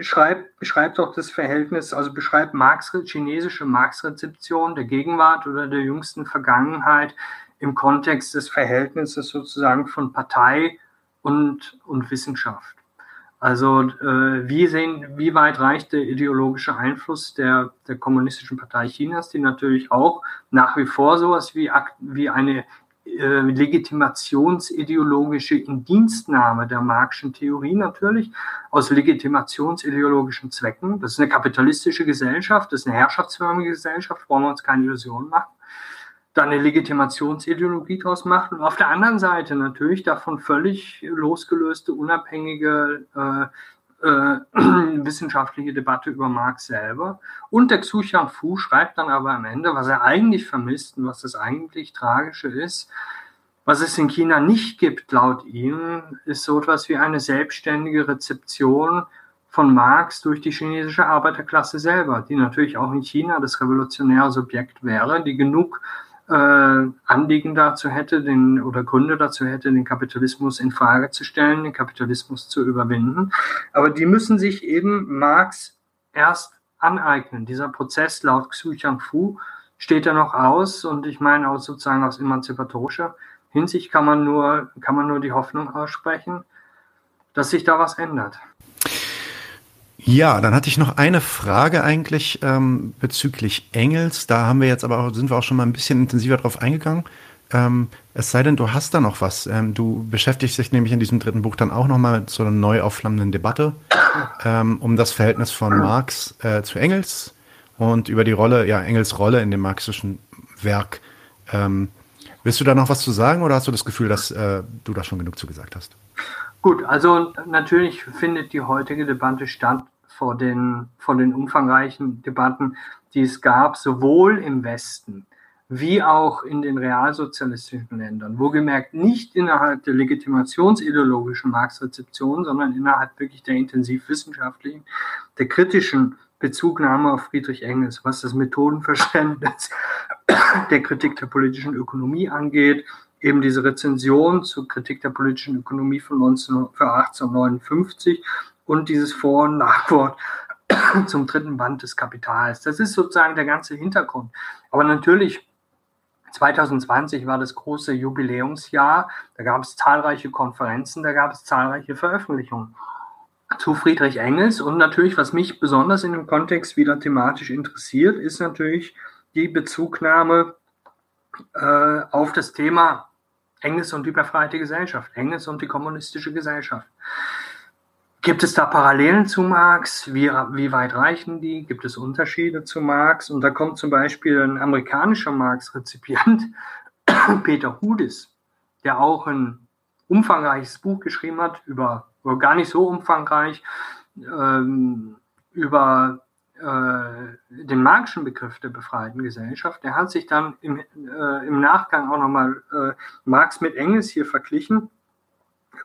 schreibt, beschreibt auch das Verhältnis, also beschreibt Marx, chinesische Marx-Rezeption der Gegenwart oder der jüngsten Vergangenheit im Kontext des Verhältnisses sozusagen von Partei und, und Wissenschaft. Also äh, wie, sehen, wie weit reicht der ideologische Einfluss der, der Kommunistischen Partei Chinas, die natürlich auch nach wie vor sowas wie, wie eine äh, legitimationsideologische Indienstnahme der Marxischen Theorie natürlich aus legitimationsideologischen Zwecken. Das ist eine kapitalistische Gesellschaft, das ist eine herrschaftsförmige Gesellschaft, wollen wir uns keine Illusionen machen. Da eine Legitimationsideologie daraus macht und auf der anderen Seite natürlich davon völlig losgelöste, unabhängige äh, (clears throat) wissenschaftliche Debatte über Marx selber. Und der Xu Fu schreibt dann aber am Ende, was er eigentlich vermisst und was das eigentlich Tragische ist. Was es in China nicht gibt, laut ihm, ist so etwas wie eine selbstständige Rezeption von Marx durch die chinesische Arbeiterklasse selber, die natürlich auch in China das revolutionäre Subjekt wäre, die genug äh, Anliegen dazu hätte, den, oder Gründe dazu hätte, den Kapitalismus in Frage zu stellen, den Kapitalismus zu überwinden. Aber die müssen sich eben Marx erst aneignen. Dieser Prozess laut Xu Fu steht ja noch aus und ich meine auch sozusagen aus emanzipatorischer Hinsicht kann man nur, kann man nur die Hoffnung aussprechen, dass sich da was ändert. Ja, dann hatte ich noch eine Frage eigentlich ähm, bezüglich Engels. Da haben wir jetzt aber auch, sind wir auch schon mal ein bisschen intensiver drauf eingegangen. Ähm, es sei denn, du hast da noch was. Ähm, du beschäftigst dich nämlich in diesem dritten Buch dann auch nochmal mit so einer neu aufflammenden Debatte ähm, um das Verhältnis von Marx äh, zu Engels und über die Rolle, ja, Engels Rolle in dem marxischen Werk. Ähm, willst du da noch was zu sagen oder hast du das Gefühl, dass äh, du da schon genug zu gesagt hast? Gut, also natürlich findet die heutige Debatte statt vor den, vor den umfangreichen Debatten, die es gab, sowohl im Westen wie auch in den realsozialistischen Ländern. Wohlgemerkt nicht innerhalb der legitimationsideologischen Marxrezeption, sondern innerhalb wirklich der intensivwissenschaftlichen, der kritischen Bezugnahme auf Friedrich Engels, was das Methodenverständnis (coughs) der Kritik der politischen Ökonomie angeht, eben diese Rezension zur Kritik der politischen Ökonomie von 19, für 1859 und dieses Vor- und Nachwort (coughs) zum dritten Band des Kapitals. Das ist sozusagen der ganze Hintergrund. Aber natürlich 2020 war das große Jubiläumsjahr. Da gab es zahlreiche Konferenzen, da gab es zahlreiche Veröffentlichungen zu Friedrich Engels. Und natürlich, was mich besonders in dem Kontext wieder thematisch interessiert, ist natürlich die Bezugnahme äh, auf das Thema Engels und die befreite Gesellschaft, Engels und die kommunistische Gesellschaft. Gibt es da Parallelen zu Marx? Wie, wie weit reichen die? Gibt es Unterschiede zu Marx? Und da kommt zum Beispiel ein amerikanischer Marx-Rezipient, (coughs) Peter Hudis, der auch ein umfangreiches Buch geschrieben hat, über, gar nicht so umfangreich, ähm, über äh, den marxischen Begriff der befreiten Gesellschaft. Der hat sich dann im, äh, im Nachgang auch nochmal äh, Marx mit Engels hier verglichen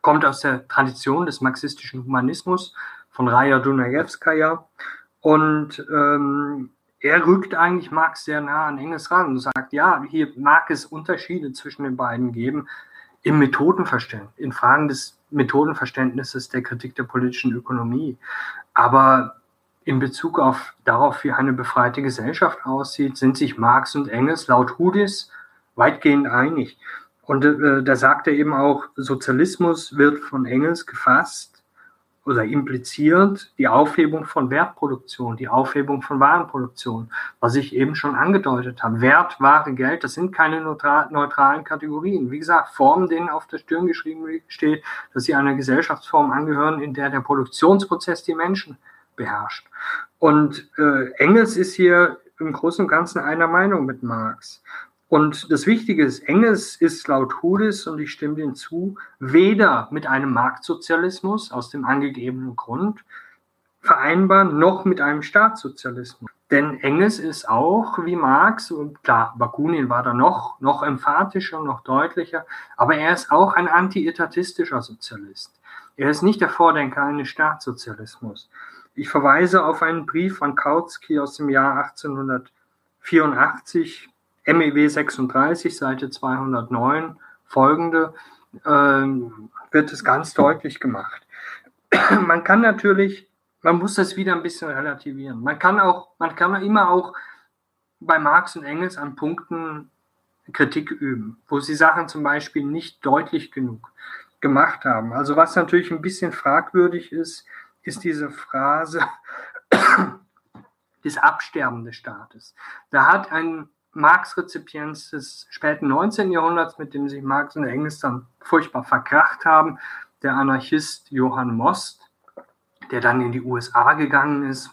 kommt aus der Tradition des marxistischen Humanismus von Raya Dunajewskaja. Und ähm, er rückt eigentlich Marx sehr nah an Engels ran und sagt, ja, hier mag es Unterschiede zwischen den beiden geben im Methodenverständnis, in Fragen des Methodenverständnisses der Kritik der politischen Ökonomie. Aber in Bezug auf darauf, wie eine befreite Gesellschaft aussieht, sind sich Marx und Engels laut Hudis weitgehend einig. Und äh, da sagt er eben auch, Sozialismus wird von Engels gefasst oder impliziert die Aufhebung von Wertproduktion, die Aufhebung von Warenproduktion, was ich eben schon angedeutet habe. Wert, Ware, Geld, das sind keine neutralen Kategorien. Wie gesagt, Formen, denen auf der Stirn geschrieben steht, dass sie einer Gesellschaftsform angehören, in der der Produktionsprozess die Menschen beherrscht. Und äh, Engels ist hier im Großen und Ganzen einer Meinung mit Marx. Und das Wichtige ist, Engels ist laut Hudis, und ich stimme dem zu, weder mit einem Marktsozialismus aus dem angegebenen Grund vereinbar, noch mit einem Staatssozialismus. Denn Engels ist auch wie Marx, und klar, Bakunin war da noch, noch emphatischer, noch deutlicher, aber er ist auch ein anti-etatistischer Sozialist. Er ist nicht der Vordenker eines Staatssozialismus. Ich verweise auf einen Brief von Kautsky aus dem Jahr 1884, MEW 36, Seite 209 folgende, äh, wird es ganz deutlich gemacht. (clears throat) man kann natürlich, man muss das wieder ein bisschen relativieren. Man kann auch, man kann immer auch bei Marx und Engels an Punkten Kritik üben, wo sie Sachen zum Beispiel nicht deutlich genug gemacht haben. Also was natürlich ein bisschen fragwürdig ist, ist diese Phrase des Absterben des Staates. Da hat ein Marx-Rezipienz des späten 19. Jahrhunderts, mit dem sich Marx und Engels dann furchtbar verkracht haben, der Anarchist Johann Most, der dann in die USA gegangen ist,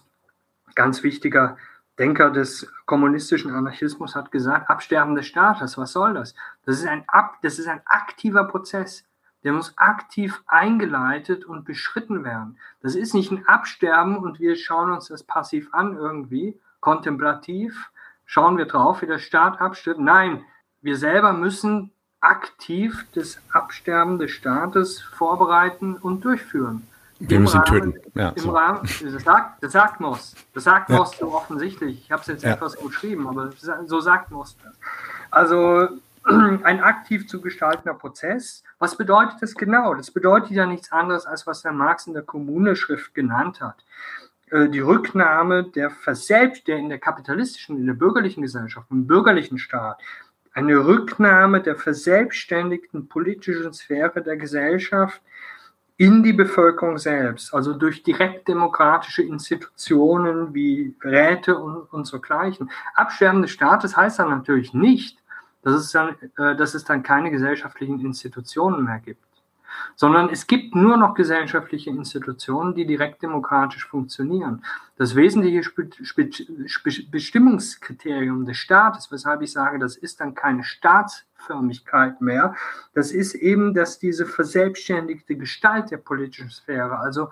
ganz wichtiger Denker des kommunistischen Anarchismus, hat gesagt, Absterben des Staates, was soll das? Das ist ein, Ab, das ist ein aktiver Prozess. Der muss aktiv eingeleitet und beschritten werden. Das ist nicht ein Absterben und wir schauen uns das passiv an irgendwie, kontemplativ, schauen wir drauf, wie der Staat abstirbt. Nein, wir selber müssen aktiv das Absterben des Staates vorbereiten und durchführen. Wir müssen Rahmen, töten. Ja, im so. Rahmen, das, sagt, das sagt Moss. Das sagt ja. Moss so offensichtlich. Ich habe es jetzt ja. etwas geschrieben, aber so sagt Moss das. Also (clears throat) ein aktiv zu gestaltender Prozess. Was bedeutet das genau? Das bedeutet ja nichts anderes, als was der Marx in der Kommune-Schrift genannt hat. Äh, die Rücknahme der Verselb der in der kapitalistischen, in der bürgerlichen Gesellschaft, im bürgerlichen Staat, eine Rücknahme der verselbstständigten politischen Sphäre der Gesellschaft in die Bevölkerung selbst, also durch direkt demokratische Institutionen wie Räte und, und so gleichen. Absterben des Staates heißt dann natürlich nicht, dass es dann, äh, dass es dann keine gesellschaftlichen Institutionen mehr gibt sondern es gibt nur noch gesellschaftliche Institutionen, die direkt demokratisch funktionieren. Das wesentliche Bestimmungskriterium des Staates, weshalb ich sage, das ist dann keine Staatsförmigkeit mehr, das ist eben, dass diese verselbstständigte Gestalt der politischen Sphäre, also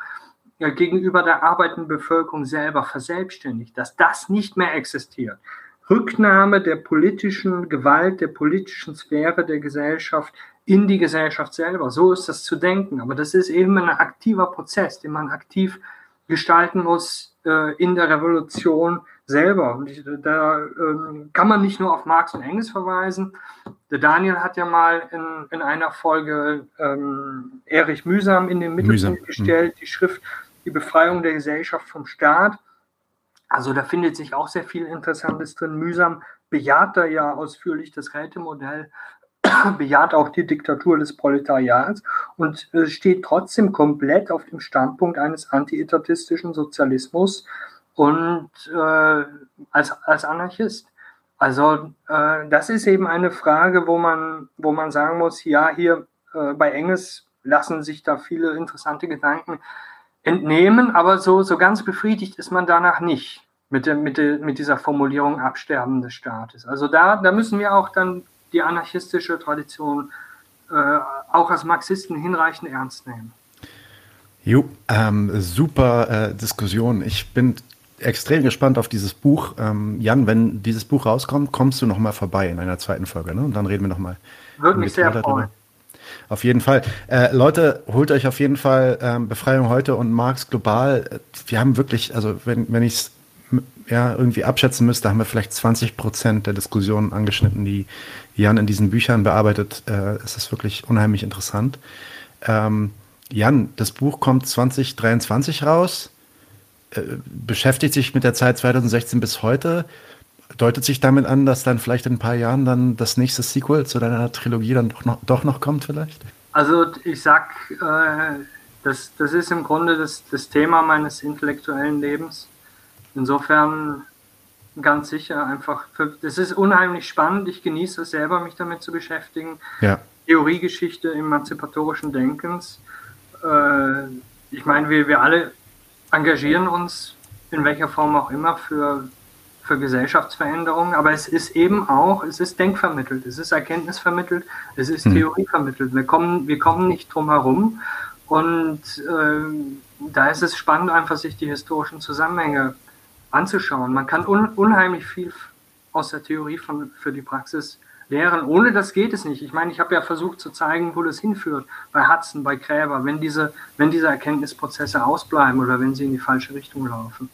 ja, gegenüber der arbeitenden Bevölkerung selber verselbstständigt, dass das nicht mehr existiert. Rücknahme der politischen Gewalt, der politischen Sphäre der Gesellschaft in die Gesellschaft selber. So ist das zu denken. Aber das ist eben ein aktiver Prozess, den man aktiv gestalten muss äh, in der Revolution selber. Und ich, da äh, kann man nicht nur auf Marx und Engels verweisen. Der Daniel hat ja mal in, in einer Folge ähm, Erich Mühsam in den Mittelpunkt Mühsam. gestellt, die Schrift Die Befreiung der Gesellschaft vom Staat. Also da findet sich auch sehr viel Interessantes drin. Mühsam bejaht da ja ausführlich das Rätemodell (clears throat) bejaht auch die Diktatur des Proletariats und äh, steht trotzdem komplett auf dem Standpunkt eines antietatistischen Sozialismus und äh, als, als Anarchist. Also äh, das ist eben eine Frage, wo man, wo man sagen muss, ja, hier äh, bei Engels lassen sich da viele interessante Gedanken entnehmen, aber so, so ganz befriedigt ist man danach nicht mit, der, mit, der, mit dieser Formulierung Absterben des Staates. Also da, da müssen wir auch dann die anarchistische Tradition äh, auch als Marxisten hinreichend ernst nehmen. Jo, ähm, super äh, Diskussion. Ich bin extrem gespannt auf dieses Buch. Ähm, Jan, wenn dieses Buch rauskommt, kommst du noch mal vorbei in einer zweiten Folge, ne? Und dann reden wir noch mal. Würde mich sehr freuen. Auf jeden Fall. Äh, Leute, holt euch auf jeden Fall ähm, Befreiung heute und Marx global. Wir haben wirklich, also wenn, wenn ich es ja, irgendwie abschätzen müsste, haben wir vielleicht 20 Prozent der Diskussionen angeschnitten, die Jan in diesen Büchern bearbeitet. Äh, es ist wirklich unheimlich interessant. Ähm, Jan, das Buch kommt 2023 raus, äh, beschäftigt sich mit der Zeit 2016 bis heute. Deutet sich damit an, dass dann vielleicht in ein paar Jahren dann das nächste Sequel zu deiner Trilogie dann doch noch, doch noch kommt vielleicht? Also ich sag, äh, das, das ist im Grunde das, das Thema meines intellektuellen Lebens. Insofern ganz sicher einfach, für, das ist unheimlich spannend. Ich genieße es selber, mich damit zu beschäftigen. Ja. Theoriegeschichte emanzipatorischen Denkens. Äh, ich meine, wir, wir alle engagieren uns in welcher Form auch immer für, für Gesellschaftsveränderungen, aber es ist eben auch, es ist denkvermittelt, es ist erkenntnisvermittelt, es ist hm. Theorievermittelt. Wir kommen, wir kommen nicht drum herum und äh, da ist es spannend, einfach sich die historischen Zusammenhänge anzuschauen. Man kann un unheimlich viel aus der Theorie von, für die Praxis lehren. Ohne das geht es nicht. Ich meine, ich habe ja versucht zu zeigen, wo das hinführt. Bei Hudson, bei Gräber, wenn diese, wenn diese Erkenntnisprozesse ausbleiben oder wenn sie in die falsche Richtung laufen.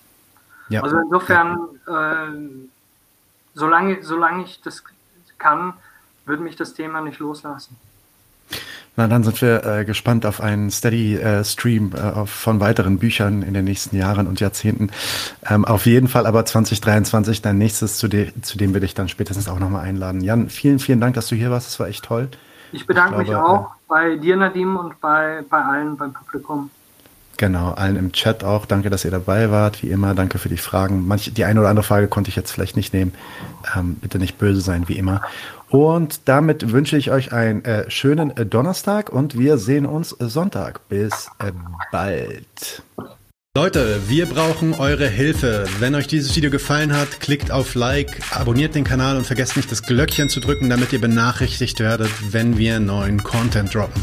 Ja. Also insofern, äh, solange, solange ich das kann, würde mich das Thema nicht loslassen. Na, dann sind wir äh, gespannt auf einen Steady-Stream äh, äh, von weiteren Büchern in den nächsten Jahren und Jahrzehnten. Ähm, auf jeden Fall aber 2023 dein nächstes, zu, de zu dem will ich dann spätestens auch nochmal einladen. Jan, vielen, vielen Dank, dass du hier warst. Das war echt toll. Ich bedanke ich glaube, mich auch bei dir, Nadim, und bei, bei allen beim Publikum. Genau, allen im Chat auch. Danke, dass ihr dabei wart. Wie immer, danke für die Fragen. Manche, die eine oder andere Frage konnte ich jetzt vielleicht nicht nehmen. Ähm, bitte nicht böse sein, wie immer. Und damit wünsche ich euch einen äh, schönen äh, Donnerstag und wir sehen uns Sonntag. Bis äh, bald. Leute, wir brauchen eure Hilfe. Wenn euch dieses Video gefallen hat, klickt auf Like, abonniert den Kanal und vergesst nicht das Glöckchen zu drücken, damit ihr benachrichtigt werdet, wenn wir neuen Content droppen.